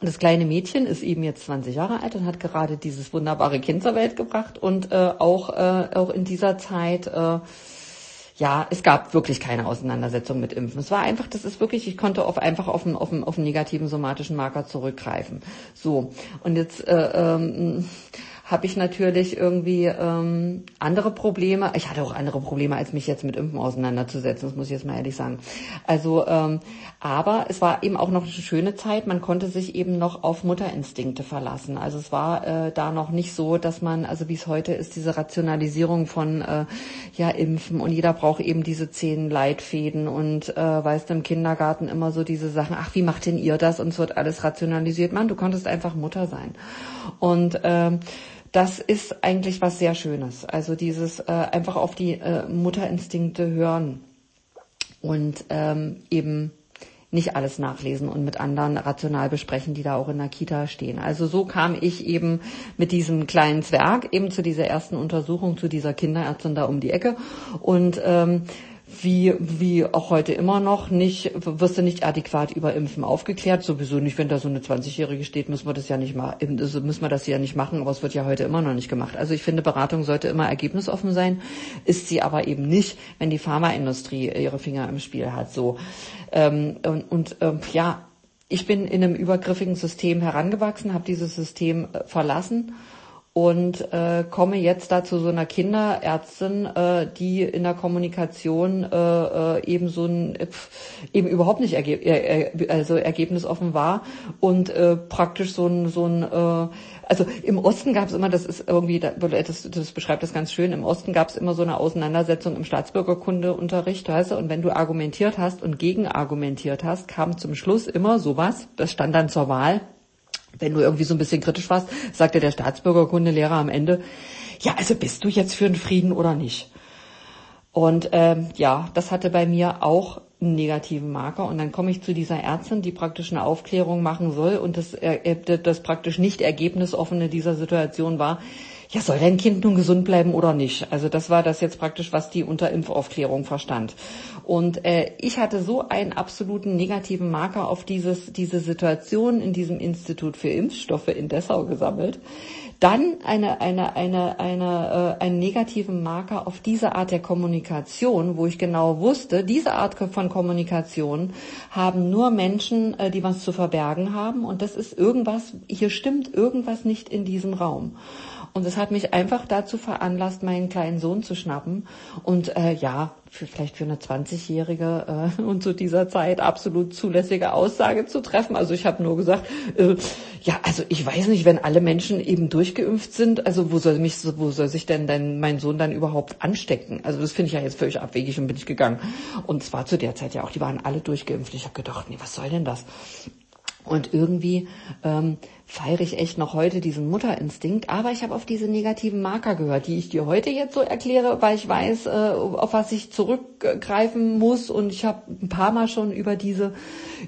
Und das kleine Mädchen ist eben jetzt 20 Jahre alt und hat gerade dieses wunderbare Kind zur Welt gebracht und äh, auch, äh, auch in dieser Zeit äh, ja, es gab wirklich keine Auseinandersetzung mit Impfen. Es war einfach, das ist wirklich, ich konnte auf, einfach auf einen, auf, einen, auf einen negativen somatischen Marker zurückgreifen. So, und jetzt äh, ähm, habe ich natürlich irgendwie ähm, andere Probleme. Ich hatte auch andere Probleme, als mich jetzt mit Impfen auseinanderzusetzen, das muss ich jetzt mal ehrlich sagen. Also, ähm, aber es war eben auch noch eine schöne Zeit. Man konnte sich eben noch auf Mutterinstinkte verlassen. Also es war äh, da noch nicht so, dass man, also wie es heute ist, diese Rationalisierung von äh, ja Impfen und jeder braucht eben diese zehn Leitfäden und äh, weißt im Kindergarten immer so diese Sachen. Ach, wie macht denn ihr das? Und es wird alles rationalisiert. Man, du konntest einfach Mutter sein. Und ähm, das ist eigentlich was sehr Schönes. Also dieses äh, einfach auf die äh, Mutterinstinkte hören und ähm, eben nicht alles nachlesen und mit anderen rational besprechen, die da auch in der Kita stehen. Also so kam ich eben mit diesem kleinen Zwerg eben zu dieser ersten Untersuchung, zu dieser Kinderärztin da um die Ecke und ähm, wie, wie auch heute immer noch nicht, wirst du nicht adäquat über Impfen aufgeklärt. Sowieso nicht, wenn da so eine 20-Jährige steht, müssen wir das ja nicht machen, müssen wir das ja nicht machen, aber es wird ja heute immer noch nicht gemacht. Also ich finde, Beratung sollte immer ergebnisoffen sein, ist sie aber eben nicht, wenn die Pharmaindustrie ihre Finger im Spiel hat, so. Ähm, und, und ähm, ja, ich bin in einem übergriffigen System herangewachsen, habe dieses System äh, verlassen und äh, komme jetzt da zu so einer Kinderärztin, äh, die in der Kommunikation äh, äh, eben so ein eben überhaupt nicht ergeb äh, also ergebnisoffen war und äh, praktisch so ein so ein äh, also im Osten gab es immer, das ist irgendwie, das, das beschreibt das ganz schön, im Osten gab es immer so eine Auseinandersetzung im Staatsbürgerkundeunterricht, weißt du, und wenn du argumentiert hast und gegenargumentiert hast, kam zum Schluss immer sowas, das stand dann zur Wahl, wenn du irgendwie so ein bisschen kritisch warst, sagte der Staatsbürgerkundelehrer am Ende, ja, also bist du jetzt für den Frieden oder nicht? Und ähm, ja, das hatte bei mir auch einen negativen Marker. Und dann komme ich zu dieser Ärztin, die praktisch eine Aufklärung machen soll und das, äh, das praktisch nicht ergebnisoffene dieser Situation war, ja, soll dein Kind nun gesund bleiben oder nicht? Also das war das jetzt praktisch, was die unter Impfaufklärung verstand. Und äh, ich hatte so einen absoluten negativen Marker auf dieses, diese Situation in diesem Institut für Impfstoffe in Dessau gesammelt. Dann eine, eine, eine, eine, äh, einen negativen Marker auf diese Art der Kommunikation, wo ich genau wusste, diese Art von Kommunikation haben nur Menschen, äh, die was zu verbergen haben. Und das ist irgendwas, hier stimmt irgendwas nicht in diesem Raum. Und es hat mich einfach dazu veranlasst, meinen kleinen Sohn zu schnappen. Und äh, ja, für, vielleicht für eine 20-Jährige äh, und zu dieser Zeit absolut zulässige Aussage zu treffen. Also ich habe nur gesagt, äh, ja, also ich weiß nicht, wenn alle Menschen eben durchgeimpft sind, also wo soll mich, wo soll sich denn denn mein Sohn dann überhaupt anstecken? Also das finde ich ja jetzt völlig abwegig und bin ich gegangen. Und zwar zu der Zeit ja auch, die waren alle durchgeimpft. Ich habe gedacht, nee, was soll denn das? Und irgendwie ähm, feiere ich echt noch heute diesen Mutterinstinkt, aber ich habe auf diese negativen Marker gehört, die ich dir heute jetzt so erkläre, weil ich weiß, äh, auf was ich zurückgreifen muss und ich habe ein paar Mal schon über diese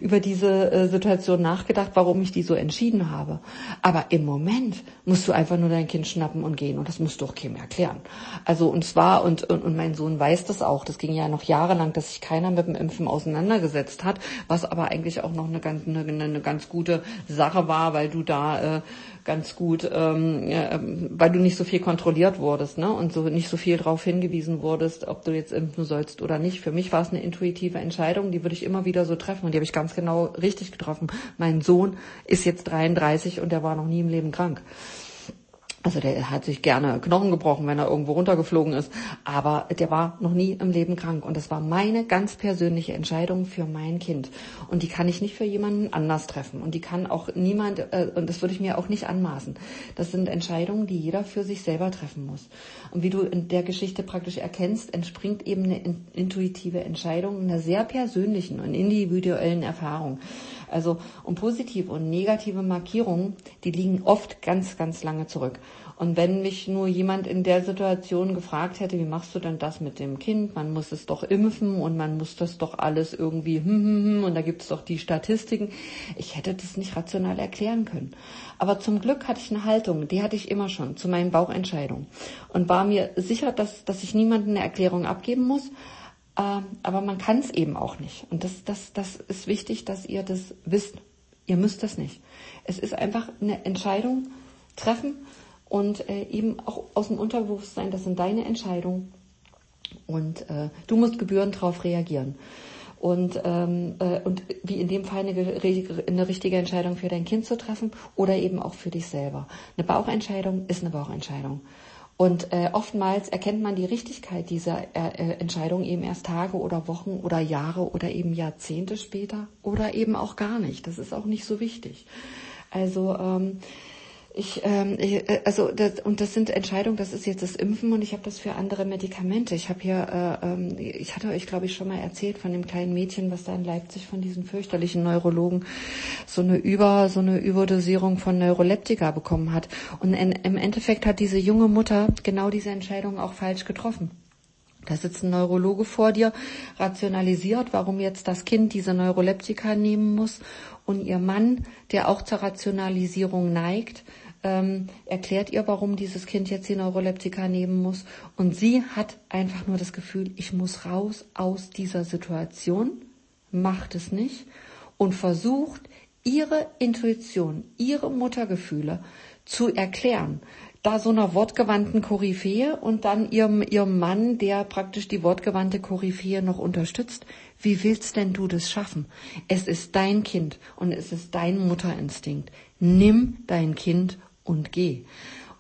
über diese äh, Situation nachgedacht, warum ich die so entschieden habe. Aber im Moment musst du einfach nur dein Kind schnappen und gehen und das musst du auch keinem erklären. Also und zwar und, und und mein Sohn weiß das auch. Das ging ja noch jahrelang, dass sich keiner mit dem Impfen auseinandergesetzt hat, was aber eigentlich auch noch eine ganz eine, eine ganz gute Sache war, weil du da da äh, ganz gut, ähm, äh, weil du nicht so viel kontrolliert wurdest ne? und so nicht so viel darauf hingewiesen wurdest, ob du jetzt impfen sollst oder nicht. Für mich war es eine intuitive Entscheidung, die würde ich immer wieder so treffen und die habe ich ganz genau richtig getroffen. Mein Sohn ist jetzt 33 und der war noch nie im Leben krank. Also der hat sich gerne Knochen gebrochen, wenn er irgendwo runtergeflogen ist. Aber der war noch nie im Leben krank. Und das war meine ganz persönliche Entscheidung für mein Kind. Und die kann ich nicht für jemanden anders treffen. Und die kann auch niemand, äh, und das würde ich mir auch nicht anmaßen. Das sind Entscheidungen, die jeder für sich selber treffen muss. Und wie du in der Geschichte praktisch erkennst, entspringt eben eine intuitive Entscheidung einer sehr persönlichen und individuellen Erfahrung. Also und positive und negative Markierungen, die liegen oft ganz, ganz lange zurück. Und wenn mich nur jemand in der Situation gefragt hätte, wie machst du denn das mit dem Kind? Man muss es doch impfen und man muss das doch alles irgendwie hm, hm, hm, und da gibt es doch die Statistiken. Ich hätte das nicht rational erklären können. Aber zum Glück hatte ich eine Haltung, die hatte ich immer schon zu meinen Bauchentscheidungen und war mir sicher, dass, dass ich niemandem eine Erklärung abgeben muss, aber man kann es eben auch nicht. Und das, das, das ist wichtig, dass ihr das wisst. Ihr müsst das nicht. Es ist einfach eine Entscheidung treffen und äh, eben auch aus dem Unterbewusstsein, das sind deine Entscheidungen und äh, du musst gebührend darauf reagieren. und, ähm, äh, und wie in dem Fall eine, eine richtige Entscheidung für dein Kind zu treffen oder eben auch für dich selber. Eine Bauchentscheidung ist eine Bauchentscheidung. Und äh, oftmals erkennt man die Richtigkeit dieser äh, äh, Entscheidung eben erst Tage oder Wochen oder Jahre oder eben Jahrzehnte später oder eben auch gar nicht. Das ist auch nicht so wichtig. Also ähm, ich, ähm, äh, also das, und das sind Entscheidungen. Das ist jetzt das Impfen und ich habe das für andere Medikamente. Ich habe hier, äh, ähm, ich hatte euch glaube ich schon mal erzählt von dem kleinen Mädchen, was da in Leipzig von diesen fürchterlichen Neurologen so eine über so eine Überdosierung von Neuroleptika bekommen hat. Und in, im Endeffekt hat diese junge Mutter genau diese Entscheidung auch falsch getroffen. Da sitzt ein Neurologe vor dir, rationalisiert, warum jetzt das Kind diese Neuroleptika nehmen muss. Und ihr Mann, der auch zur Rationalisierung neigt, ähm, erklärt ihr, warum dieses Kind jetzt die Neuroleptika nehmen muss. Und sie hat einfach nur das Gefühl, ich muss raus aus dieser Situation, macht es nicht und versucht, ihre Intuition, ihre Muttergefühle zu erklären. Da so einer wortgewandten Koryphäe und dann ihrem, ihrem Mann, der praktisch die wortgewandte Koryphäe noch unterstützt. Wie willst denn du das schaffen? Es ist dein Kind und es ist dein Mutterinstinkt. Nimm dein Kind und geh.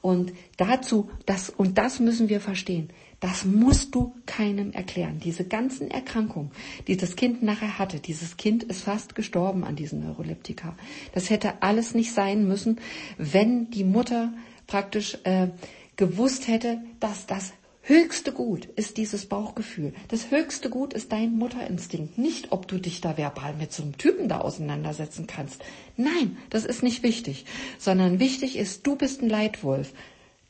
Und dazu, das, und das müssen wir verstehen. Das musst du keinem erklären. Diese ganzen Erkrankungen, die das Kind nachher hatte, dieses Kind ist fast gestorben an diesen Neuroleptika. Das hätte alles nicht sein müssen, wenn die Mutter praktisch äh, gewusst hätte, dass das höchste Gut ist dieses Bauchgefühl. Das höchste Gut ist dein Mutterinstinkt. Nicht, ob du dich da verbal mit so einem Typen da auseinandersetzen kannst. Nein, das ist nicht wichtig. Sondern wichtig ist, du bist ein Leitwolf.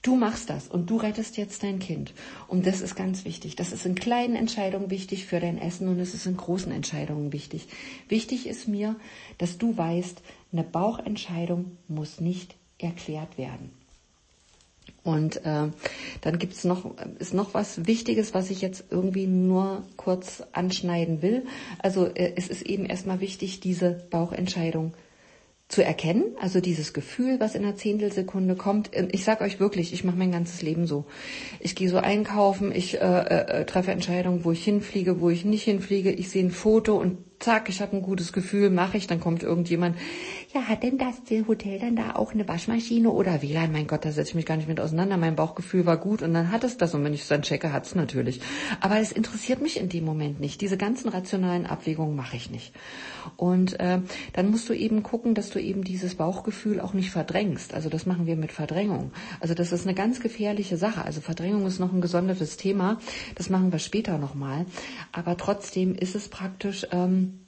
Du machst das und du rettest jetzt dein Kind. Und das ist ganz wichtig. Das ist in kleinen Entscheidungen wichtig für dein Essen und es ist in großen Entscheidungen wichtig. Wichtig ist mir, dass du weißt, eine Bauchentscheidung muss nicht erklärt werden. Und äh, dann gibt's noch, ist noch was Wichtiges, was ich jetzt irgendwie nur kurz anschneiden will. Also äh, es ist eben erstmal wichtig, diese Bauchentscheidung zu erkennen, also dieses Gefühl, was in einer Zehntelsekunde kommt. Ähm, ich sage euch wirklich, ich mache mein ganzes Leben so. Ich gehe so einkaufen, ich äh, äh, äh, treffe Entscheidungen, wo ich hinfliege, wo ich nicht hinfliege. Ich sehe ein Foto und zack, ich habe ein gutes Gefühl, mache ich, dann kommt irgendjemand, ja, hat denn das Hotel dann da auch eine Waschmaschine oder WLAN? Mein Gott, da setze ich mich gar nicht mit auseinander. Mein Bauchgefühl war gut und dann hat es das und wenn ich es dann checke, hat es natürlich. Aber es interessiert mich in dem Moment nicht. Diese ganzen rationalen Abwägungen mache ich nicht. Und äh, dann musst du eben gucken, dass du eben dieses Bauchgefühl auch nicht verdrängst. Also das machen wir mit Verdrängung. Also das ist eine ganz gefährliche Sache. Also Verdrängung ist noch ein gesondertes Thema. Das machen wir später nochmal. Aber trotzdem ist es praktisch ähm,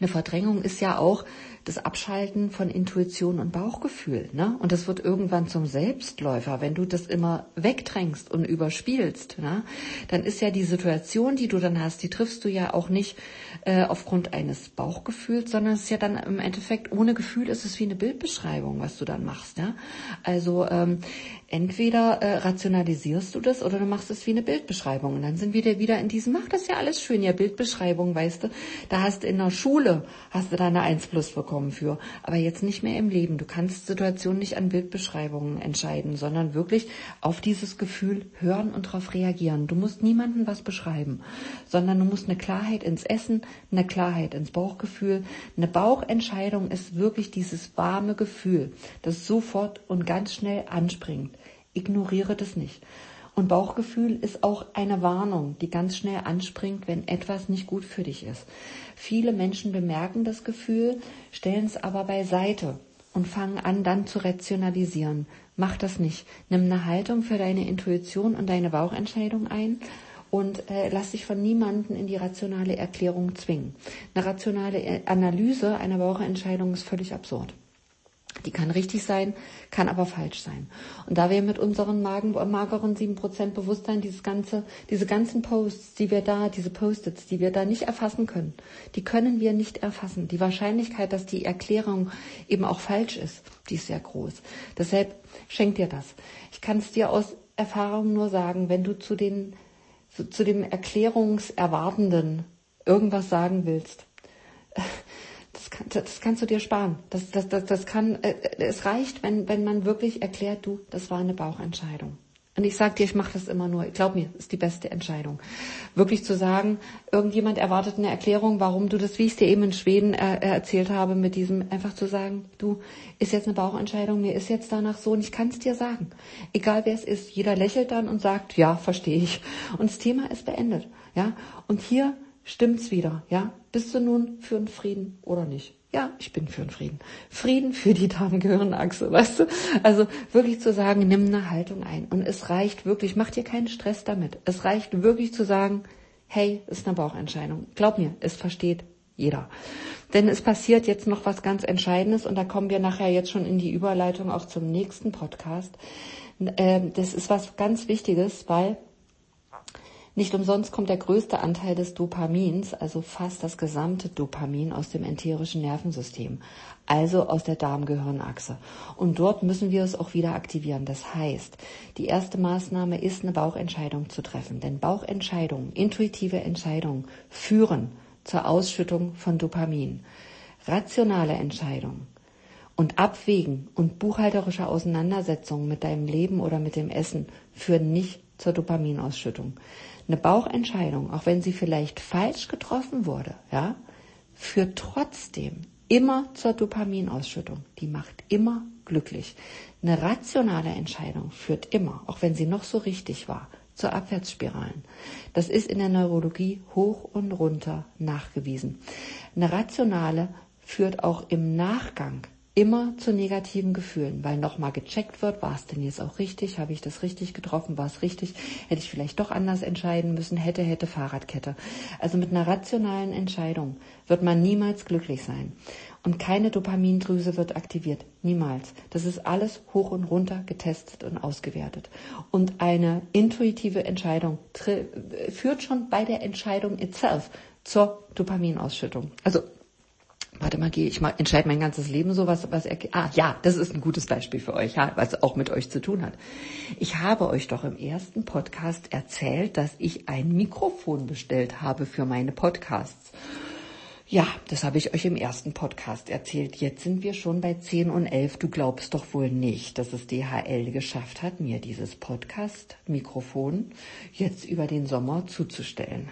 eine Verdrängung ist ja auch das Abschalten von Intuition und Bauchgefühl. Ne? Und das wird irgendwann zum Selbstläufer. Wenn du das immer wegdrängst und überspielst, ne? dann ist ja die Situation, die du dann hast, die triffst du ja auch nicht äh, aufgrund eines Bauchgefühls, sondern es ist ja dann im Endeffekt ohne Gefühl ist es wie eine Bildbeschreibung, was du dann machst. Ja? Also ähm, entweder äh, rationalisierst du das oder du machst es wie eine Bildbeschreibung. Und dann sind wir wieder in diesem, mach das ja alles schön, ja Bildbeschreibung, weißt du. Da hast du in der Schule, hast du da eine 1 plus bekommen für. Aber jetzt nicht mehr im Leben. Du kannst Situationen nicht an Bildbeschreibungen entscheiden, sondern wirklich auf dieses Gefühl hören und darauf reagieren. Du musst niemandem was beschreiben, sondern du musst eine Klarheit ins Essen, eine Klarheit ins Bauchgefühl. Eine Bauchentscheidung ist wirklich dieses warme Gefühl, das sofort und ganz schnell anspringt. Ignoriere das nicht. Und Bauchgefühl ist auch eine Warnung, die ganz schnell anspringt, wenn etwas nicht gut für dich ist. Viele Menschen bemerken das Gefühl, stellen es aber beiseite und fangen an, dann zu rationalisieren. Mach das nicht. Nimm eine Haltung für deine Intuition und deine Bauchentscheidung ein und äh, lass dich von niemanden in die rationale Erklärung zwingen. Eine rationale Analyse einer Bauchentscheidung ist völlig absurd. Die kann richtig sein, kann aber falsch sein. Und da wir mit unseren Magen, mageren 7% Bewusstsein dieses ganze, diese ganzen Posts, die wir da, diese Post-its, die wir da nicht erfassen können, die können wir nicht erfassen. Die Wahrscheinlichkeit, dass die Erklärung eben auch falsch ist, die ist sehr groß. Deshalb schenk dir das. Ich kann es dir aus Erfahrung nur sagen, wenn du zu den, zu, zu dem Erklärungserwartenden irgendwas sagen willst, das, kann, das kannst du dir sparen. Das, das, das, das kann, äh, es reicht, wenn, wenn man wirklich erklärt, du, das war eine Bauchentscheidung. Und ich sag dir, ich mache das immer nur. Glaub mir, ist die beste Entscheidung. Wirklich zu sagen, irgendjemand erwartet eine Erklärung, warum du das, wie ich es dir eben in Schweden äh, erzählt habe, mit diesem einfach zu sagen, du, ist jetzt eine Bauchentscheidung, mir ist jetzt danach so und ich kann es dir sagen. Egal wer es ist, jeder lächelt dann und sagt, ja, verstehe ich. Und das Thema ist beendet. Ja, und hier stimmt's wieder. Ja, bist du nun für einen Frieden oder nicht? Ja, ich bin für einen Frieden. Frieden für die Darmgehirnachse, weißt du? Also wirklich zu sagen, nimm eine Haltung ein. Und es reicht wirklich, mach dir keinen Stress damit. Es reicht wirklich zu sagen, hey, ist eine Bauchentscheidung. Glaub mir, es versteht jeder. Denn es passiert jetzt noch was ganz Entscheidendes und da kommen wir nachher jetzt schon in die Überleitung auch zum nächsten Podcast. Ähm, das ist was ganz Wichtiges, weil nicht umsonst kommt der größte Anteil des Dopamins, also fast das gesamte Dopamin aus dem enterischen Nervensystem, also aus der Darmgehirnachse. Und dort müssen wir es auch wieder aktivieren. Das heißt, die erste Maßnahme ist, eine Bauchentscheidung zu treffen. Denn Bauchentscheidungen, intuitive Entscheidungen führen zur Ausschüttung von Dopamin. Rationale Entscheidungen und Abwägen und buchhalterische Auseinandersetzungen mit deinem Leben oder mit dem Essen führen nicht zur Dopaminausschüttung. Eine Bauchentscheidung, auch wenn sie vielleicht falsch getroffen wurde, ja, führt trotzdem immer zur Dopaminausschüttung. Die macht immer glücklich. Eine rationale Entscheidung führt immer, auch wenn sie noch so richtig war, zu Abwärtsspiralen. Das ist in der Neurologie hoch und runter nachgewiesen. Eine rationale führt auch im Nachgang immer zu negativen Gefühlen, weil nochmal gecheckt wird, war es denn jetzt auch richtig, habe ich das richtig getroffen, war es richtig, hätte ich vielleicht doch anders entscheiden müssen, hätte, hätte Fahrradkette. Also mit einer rationalen Entscheidung wird man niemals glücklich sein. Und keine Dopamindrüse wird aktiviert. Niemals. Das ist alles hoch und runter getestet und ausgewertet. Und eine intuitive Entscheidung führt schon bei der Entscheidung itself zur Dopaminausschüttung. Also Warte mal, gehe ich mal, entscheide mein ganzes Leben so, was, was er, ah, ja, das ist ein gutes Beispiel für euch, ja, was auch mit euch zu tun hat. Ich habe euch doch im ersten Podcast erzählt, dass ich ein Mikrofon bestellt habe für meine Podcasts. Ja, das habe ich euch im ersten Podcast erzählt. Jetzt sind wir schon bei 10 und 11. Du glaubst doch wohl nicht, dass es DHL geschafft hat, mir dieses Podcast-Mikrofon jetzt über den Sommer zuzustellen.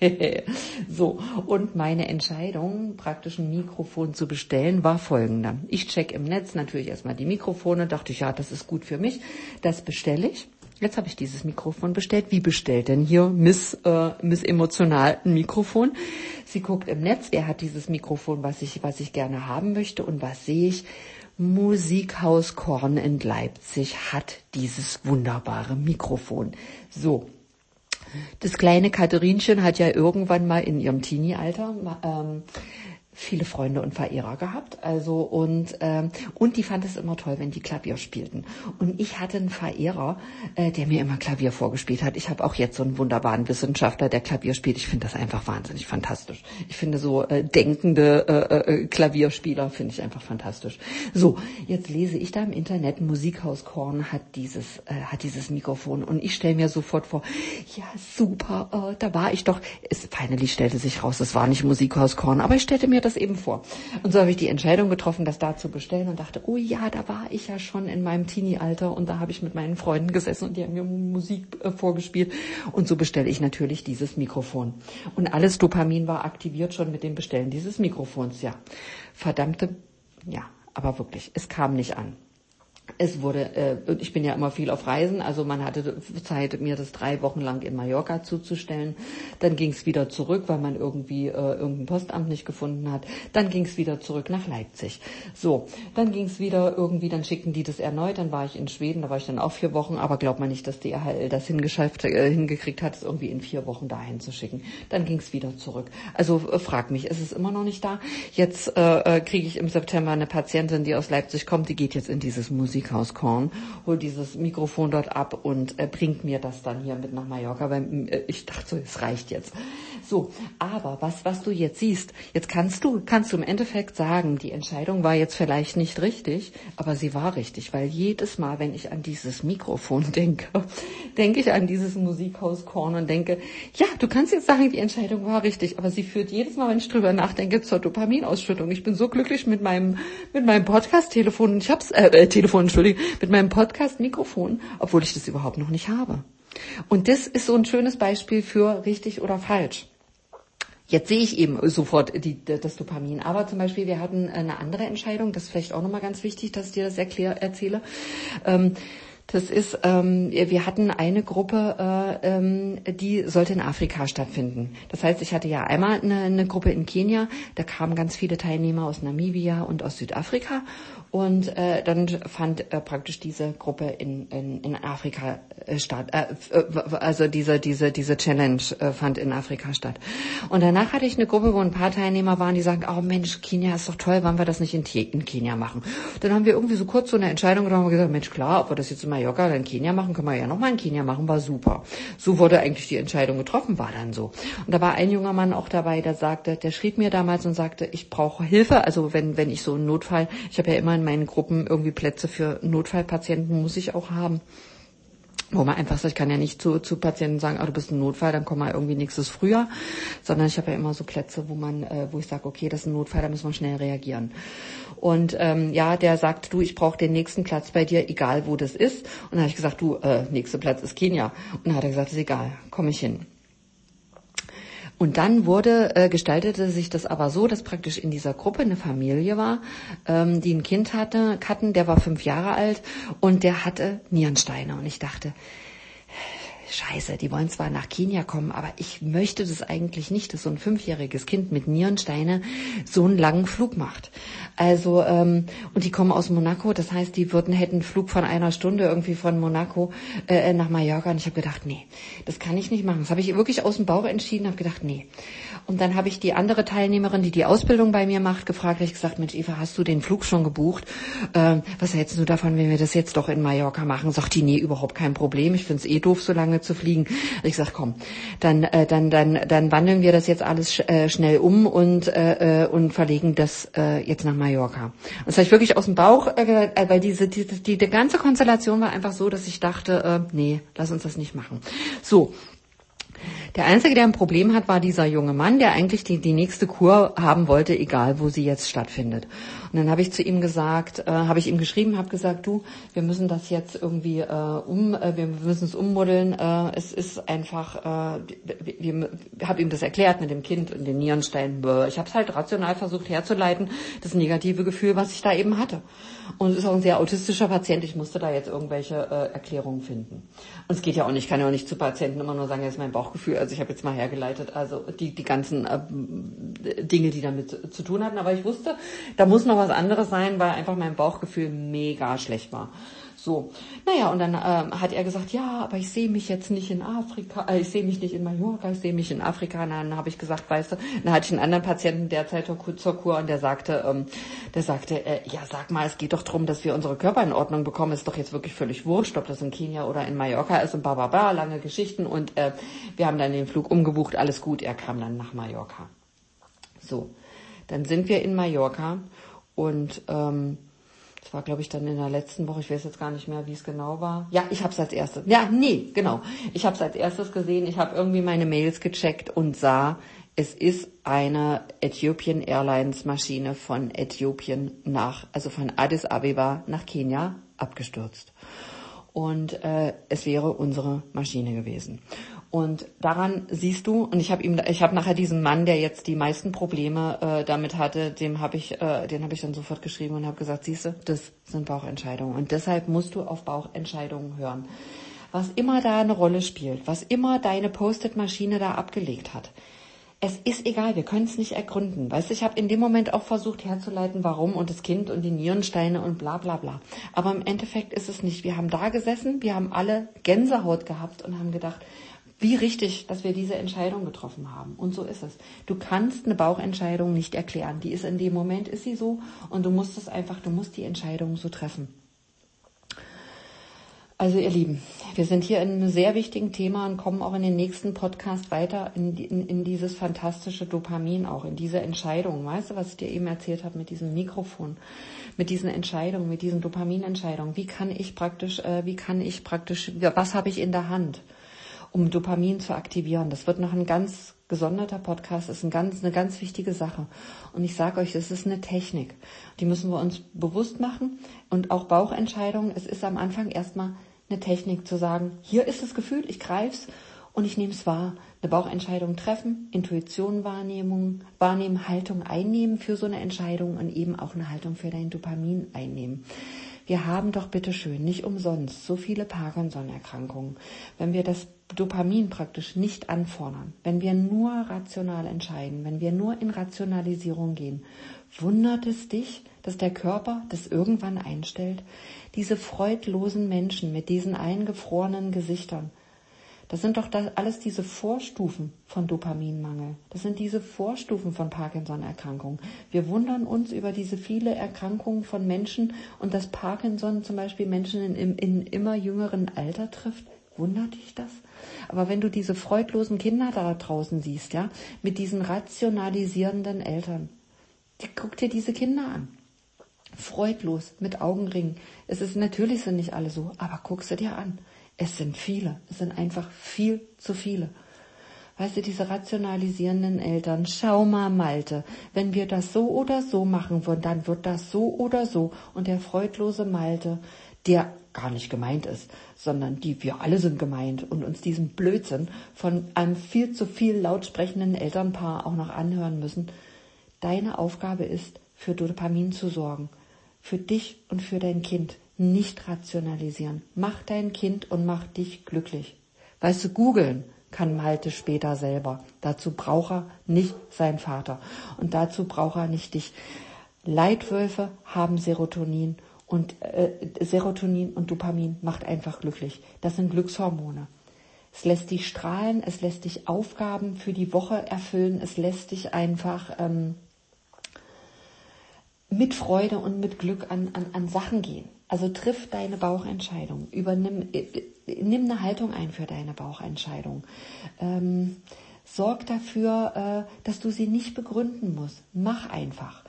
so, und meine Entscheidung, praktisch ein Mikrofon zu bestellen, war folgende. Ich check im Netz natürlich erstmal die Mikrofone, dachte ich, ja, das ist gut für mich. Das bestelle ich. Jetzt habe ich dieses Mikrofon bestellt. Wie bestellt denn hier Miss, äh, Miss Emotional ein Mikrofon? Sie guckt im Netz, wer hat dieses Mikrofon, was ich, was ich gerne haben möchte und was sehe ich? Musikhaus Korn in Leipzig hat dieses wunderbare Mikrofon. So, das kleine Katherinchen hat ja irgendwann mal in ihrem Teenie-Alter ähm, viele Freunde und Verehrer gehabt. Also und ähm, und die fand es immer toll, wenn die Klavier spielten. Und ich hatte einen Verehrer, äh, der mir immer Klavier vorgespielt hat. Ich habe auch jetzt so einen wunderbaren Wissenschaftler, der Klavier spielt. Ich finde das einfach wahnsinnig fantastisch. Ich finde so äh, denkende äh, äh, Klavierspieler finde ich einfach fantastisch. So, jetzt lese ich da im Internet Musikhaus Korn hat dieses äh, hat dieses Mikrofon und ich stelle mir sofort vor, ja super, äh, da war ich doch. Es finally stellte sich raus, es war nicht Musikhaus Korn, aber ich stellte mir das das eben vor. Und so habe ich die Entscheidung getroffen, das da zu bestellen und dachte, oh ja, da war ich ja schon in meinem Teenie-Alter und da habe ich mit meinen Freunden gesessen und die haben mir Musik äh, vorgespielt. Und so bestelle ich natürlich dieses Mikrofon. Und alles Dopamin war aktiviert schon mit dem Bestellen dieses Mikrofons, ja. Verdammte, ja, aber wirklich, es kam nicht an es wurde, äh, ich bin ja immer viel auf Reisen, also man hatte Zeit, mir das drei Wochen lang in Mallorca zuzustellen. Dann ging es wieder zurück, weil man irgendwie äh, irgendein Postamt nicht gefunden hat. Dann ging es wieder zurück nach Leipzig. So, dann ging es wieder irgendwie, dann schickten die das erneut. Dann war ich in Schweden, da war ich dann auch vier Wochen, aber glaubt man nicht, dass die RHL das äh, hingekriegt hat, es irgendwie in vier Wochen dahin zu schicken. Dann ging es wieder zurück. Also äh, frag mich, ist es immer noch nicht da? Jetzt äh, äh, kriege ich im September eine Patientin, die aus Leipzig kommt, die geht jetzt in dieses Musik Musikhaus Korn, holt dieses Mikrofon dort ab und äh, bringt mir das dann hier mit nach Mallorca, weil äh, ich dachte so, es reicht jetzt. So, aber was, was du jetzt siehst, jetzt kannst du, kannst du im Endeffekt sagen, die Entscheidung war jetzt vielleicht nicht richtig, aber sie war richtig, weil jedes Mal, wenn ich an dieses Mikrofon denke, denke ich an dieses Musikhaus Korn und denke, ja, du kannst jetzt sagen, die Entscheidung war richtig, aber sie führt jedes Mal, wenn ich drüber nachdenke, zur Dopaminausschüttung. Ich bin so glücklich mit meinem, mit meinem Podcast-Telefon. Ich hab's, äh, äh Telefon, Entschuldigung, mit meinem Podcast-Mikrofon, obwohl ich das überhaupt noch nicht habe. Und das ist so ein schönes Beispiel für richtig oder falsch. Jetzt sehe ich eben sofort die, das Dopamin. Aber zum Beispiel, wir hatten eine andere Entscheidung, das ist vielleicht auch nochmal ganz wichtig, dass ich dir das erklär, erzähle. Ähm, das ist, ähm, wir hatten eine Gruppe, äh, ähm, die sollte in Afrika stattfinden. Das heißt, ich hatte ja einmal eine, eine Gruppe in Kenia, da kamen ganz viele Teilnehmer aus Namibia und aus Südafrika und äh, dann fand äh, praktisch diese Gruppe in, in, in Afrika äh, statt. Äh, äh, also diese, diese, diese Challenge äh, fand in Afrika statt. Und danach hatte ich eine Gruppe, wo ein paar Teilnehmer waren, die sagten, oh Mensch, Kenia ist doch toll, wollen wir das nicht in, in Kenia machen? Dann haben wir irgendwie so kurz so eine Entscheidung getroffen und gesagt, Mensch, klar, ob wir das jetzt in Mallorca oder in Kenia machen, können wir ja nochmal in Kenia machen, war super. So wurde eigentlich die Entscheidung getroffen, war dann so. Und da war ein junger Mann auch dabei, der sagte, der schrieb mir damals und sagte, ich brauche Hilfe. Also wenn, wenn ich so einen Notfall, ich habe ja immer in meinen Gruppen irgendwie Plätze für Notfallpatienten muss ich auch haben. Wo man einfach sagt, ich kann ja nicht zu, zu Patienten sagen, ah, du bist ein Notfall, dann komm mal irgendwie nächstes Frühjahr, sondern ich habe ja immer so Plätze, wo man, äh, wo ich sage, okay, das ist ein Notfall, da müssen wir schnell reagieren. Und ähm, ja, der sagt, du, ich brauche den nächsten Platz bei dir, egal wo das ist. Und dann habe ich gesagt, du, äh, nächster Platz ist Kenia. Und dann hat er gesagt, ist egal, komme ich hin. Und dann wurde, äh, gestaltete sich das aber so, dass praktisch in dieser Gruppe eine Familie war, ähm, die ein Kind hatte, Katten, der war fünf Jahre alt und der hatte Nierensteine. Und ich dachte, Scheiße, die wollen zwar nach Kenia kommen, aber ich möchte das eigentlich nicht, dass so ein fünfjähriges Kind mit Nierensteine so einen langen Flug macht. Also, ähm, und die kommen aus Monaco, das heißt, die würden, hätten einen Flug von einer Stunde irgendwie von Monaco äh, nach Mallorca. Und ich habe gedacht, nee, das kann ich nicht machen. Das habe ich wirklich aus dem Bauch entschieden, habe gedacht, nee. Und dann habe ich die andere Teilnehmerin, die die Ausbildung bei mir macht, gefragt, habe ich gesagt, Mensch, Eva, hast du den Flug schon gebucht? Ähm, was hältst du davon, wenn wir das jetzt doch in Mallorca machen? Sagt die, nee, überhaupt kein Problem. Ich finde es eh doof, so zu fliegen. Ich sag, komm, dann, äh, dann, dann, dann wandeln wir das jetzt alles sch äh, schnell um und, äh, äh und verlegen das äh, jetzt nach Mallorca. Das habe ich wirklich aus dem Bauch, äh, weil diese, die, die, die ganze Konstellation war einfach so, dass ich dachte, äh, nee, lass uns das nicht machen. So, der Einzige, der ein Problem hat, war dieser junge Mann, der eigentlich die, die nächste Kur haben wollte, egal wo sie jetzt stattfindet. Und dann habe ich zu ihm gesagt, äh, habe ich ihm geschrieben, habe gesagt, du, wir müssen das jetzt irgendwie äh, um, äh, wir müssen es ummoddeln. Äh, es ist einfach, äh, wir, habe ihm das erklärt mit dem Kind und den Nierensteinen. Ich habe es halt rational versucht herzuleiten, das negative Gefühl, was ich da eben hatte. Und es ist auch ein sehr autistischer Patient. Ich musste da jetzt irgendwelche äh, Erklärungen finden. Und es geht ja auch nicht, ich kann ja auch nicht zu Patienten immer nur sagen, das ist mein Bauchgefühl. Also ich habe jetzt mal hergeleitet, also die, die ganzen äh, Dinge, die damit zu tun hatten. Aber ich wusste, da muss noch was anderes sein, weil einfach mein Bauchgefühl mega schlecht war. So, naja, und dann ähm, hat er gesagt, ja, aber ich sehe mich jetzt nicht in Afrika, äh, ich sehe mich nicht in Mallorca, ich sehe mich in Afrika. Und dann habe ich gesagt, weißt du, dann hatte ich einen anderen Patienten derzeit zur Kur und der sagte, ähm, der sagte, äh, ja, sag mal, es geht doch drum, dass wir unsere Körper in Ordnung bekommen. Ist doch jetzt wirklich völlig wurscht, ob das in Kenia oder in Mallorca ist und bababa, lange Geschichten. Und äh, wir haben dann den Flug umgebucht, alles gut. Er kam dann nach Mallorca. So, dann sind wir in Mallorca und ähm, das war, glaube ich, dann in der letzten Woche. Ich weiß jetzt gar nicht mehr, wie es genau war. Ja, ich habe es als erstes. Ja, nee, genau. Ich habe es als erstes gesehen. Ich habe irgendwie meine Mails gecheckt und sah, es ist eine Ethiopian Airlines Maschine von Äthiopien nach, also von Addis Abeba nach Kenia abgestürzt. Und äh, es wäre unsere Maschine gewesen. Und daran siehst du, und ich habe ihm, ich habe nachher diesen Mann, der jetzt die meisten Probleme äh, damit hatte, dem habe ich, äh, den habe ich dann sofort geschrieben und habe gesagt, siehst du, das sind Bauchentscheidungen. Und deshalb musst du auf Bauchentscheidungen hören. Was immer da eine Rolle spielt, was immer deine Post-it-Maschine da abgelegt hat, es ist egal, wir können es nicht ergründen. Weißt du, ich habe in dem Moment auch versucht herzuleiten, warum und das Kind und die Nierensteine und bla bla bla. Aber im Endeffekt ist es nicht. Wir haben da gesessen, wir haben alle Gänsehaut gehabt und haben gedacht, wie richtig, dass wir diese Entscheidung getroffen haben. Und so ist es. Du kannst eine Bauchentscheidung nicht erklären. Die ist in dem Moment, ist sie so. Und du musst es einfach, du musst die Entscheidung so treffen. Also ihr Lieben, wir sind hier in einem sehr wichtigen Thema und kommen auch in den nächsten Podcast weiter in, in, in dieses fantastische Dopamin auch, in diese Entscheidung. Weißt du, was ich dir eben erzählt habe mit diesem Mikrofon, mit diesen Entscheidungen, mit diesen Dopaminentscheidungen? Wie kann ich praktisch, äh, wie kann ich praktisch, was habe ich in der Hand? Um Dopamin zu aktivieren. Das wird noch ein ganz Gesonderter Podcast ist ein ganz, eine ganz wichtige Sache. Und ich sage euch, es ist eine Technik. Die müssen wir uns bewusst machen. Und auch Bauchentscheidungen. Es ist am Anfang erstmal eine Technik zu sagen, hier ist das Gefühl, ich greif's und ich nehme es wahr. Eine Bauchentscheidung treffen, Intuition Wahrnehmung, wahrnehmen, Haltung einnehmen für so eine Entscheidung und eben auch eine Haltung für dein Dopamin einnehmen. Wir haben doch bitteschön nicht umsonst so viele Parkinson-Erkrankungen. Wenn wir das Dopamin praktisch nicht anfordern, wenn wir nur rational entscheiden, wenn wir nur in Rationalisierung gehen, wundert es dich, dass der Körper das irgendwann einstellt? Diese freudlosen Menschen mit diesen eingefrorenen Gesichtern, das sind doch das, alles diese Vorstufen von Dopaminmangel. Das sind diese Vorstufen von Parkinson-Erkrankungen. Wir wundern uns über diese viele Erkrankungen von Menschen und dass Parkinson zum Beispiel Menschen in, in, in immer jüngeren Alter trifft. Wundert dich das? Aber wenn du diese freudlosen Kinder da draußen siehst, ja, mit diesen rationalisierenden Eltern, die, guck dir diese Kinder an freudlos, mit Augenringen. Es ist natürlich sind nicht alle so, aber guck sie dir an. Es sind viele. Es sind einfach viel zu viele. Weißt du, diese rationalisierenden Eltern, schau mal, Malte, wenn wir das so oder so machen würden, dann wird das so oder so. Und der freudlose Malte, der gar nicht gemeint ist, sondern die, wir alle sind gemeint und uns diesen Blödsinn von einem viel zu viel laut sprechenden Elternpaar auch noch anhören müssen. Deine Aufgabe ist, für Dopamin zu sorgen. Für dich und für dein Kind nicht rationalisieren. Mach dein Kind und mach dich glücklich. Weißt du, googeln kann Malte später selber. Dazu braucht er nicht sein Vater. Und dazu braucht er nicht dich. Leitwölfe haben Serotonin und äh, Serotonin und Dopamin macht einfach glücklich. Das sind Glückshormone. Es lässt dich strahlen, es lässt dich Aufgaben für die Woche erfüllen, es lässt dich einfach ähm, mit Freude und mit Glück an, an, an Sachen gehen. Also triff deine Bauchentscheidung. Übernimm, äh, nimm eine Haltung ein für deine Bauchentscheidung. Ähm, sorg dafür, äh, dass du sie nicht begründen musst. Mach einfach.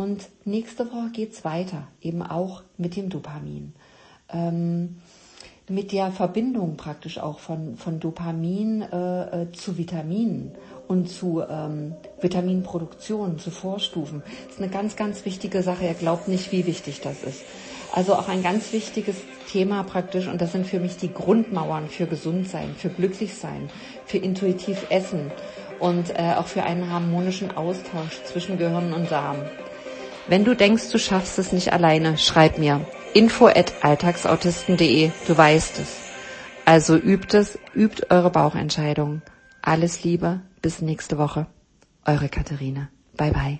Und nächste Woche geht's weiter, eben auch mit dem Dopamin. Ähm, mit der Verbindung praktisch auch von, von Dopamin äh, äh zu Vitaminen und zu ähm, Vitaminproduktion, zu Vorstufen. Das ist eine ganz, ganz wichtige Sache. Ihr glaubt nicht, wie wichtig das ist. Also auch ein ganz wichtiges Thema praktisch und das sind für mich die Grundmauern für Gesundsein, für Glücklichsein, für intuitiv Essen und äh, auch für einen harmonischen Austausch zwischen Gehirn und Darm. Wenn du denkst, du schaffst es nicht alleine, schreib mir info at alltagsautisten.de, du weißt es. Also übt es, übt eure Bauchentscheidungen. Alles Liebe, bis nächste Woche. Eure Katharina. Bye bye.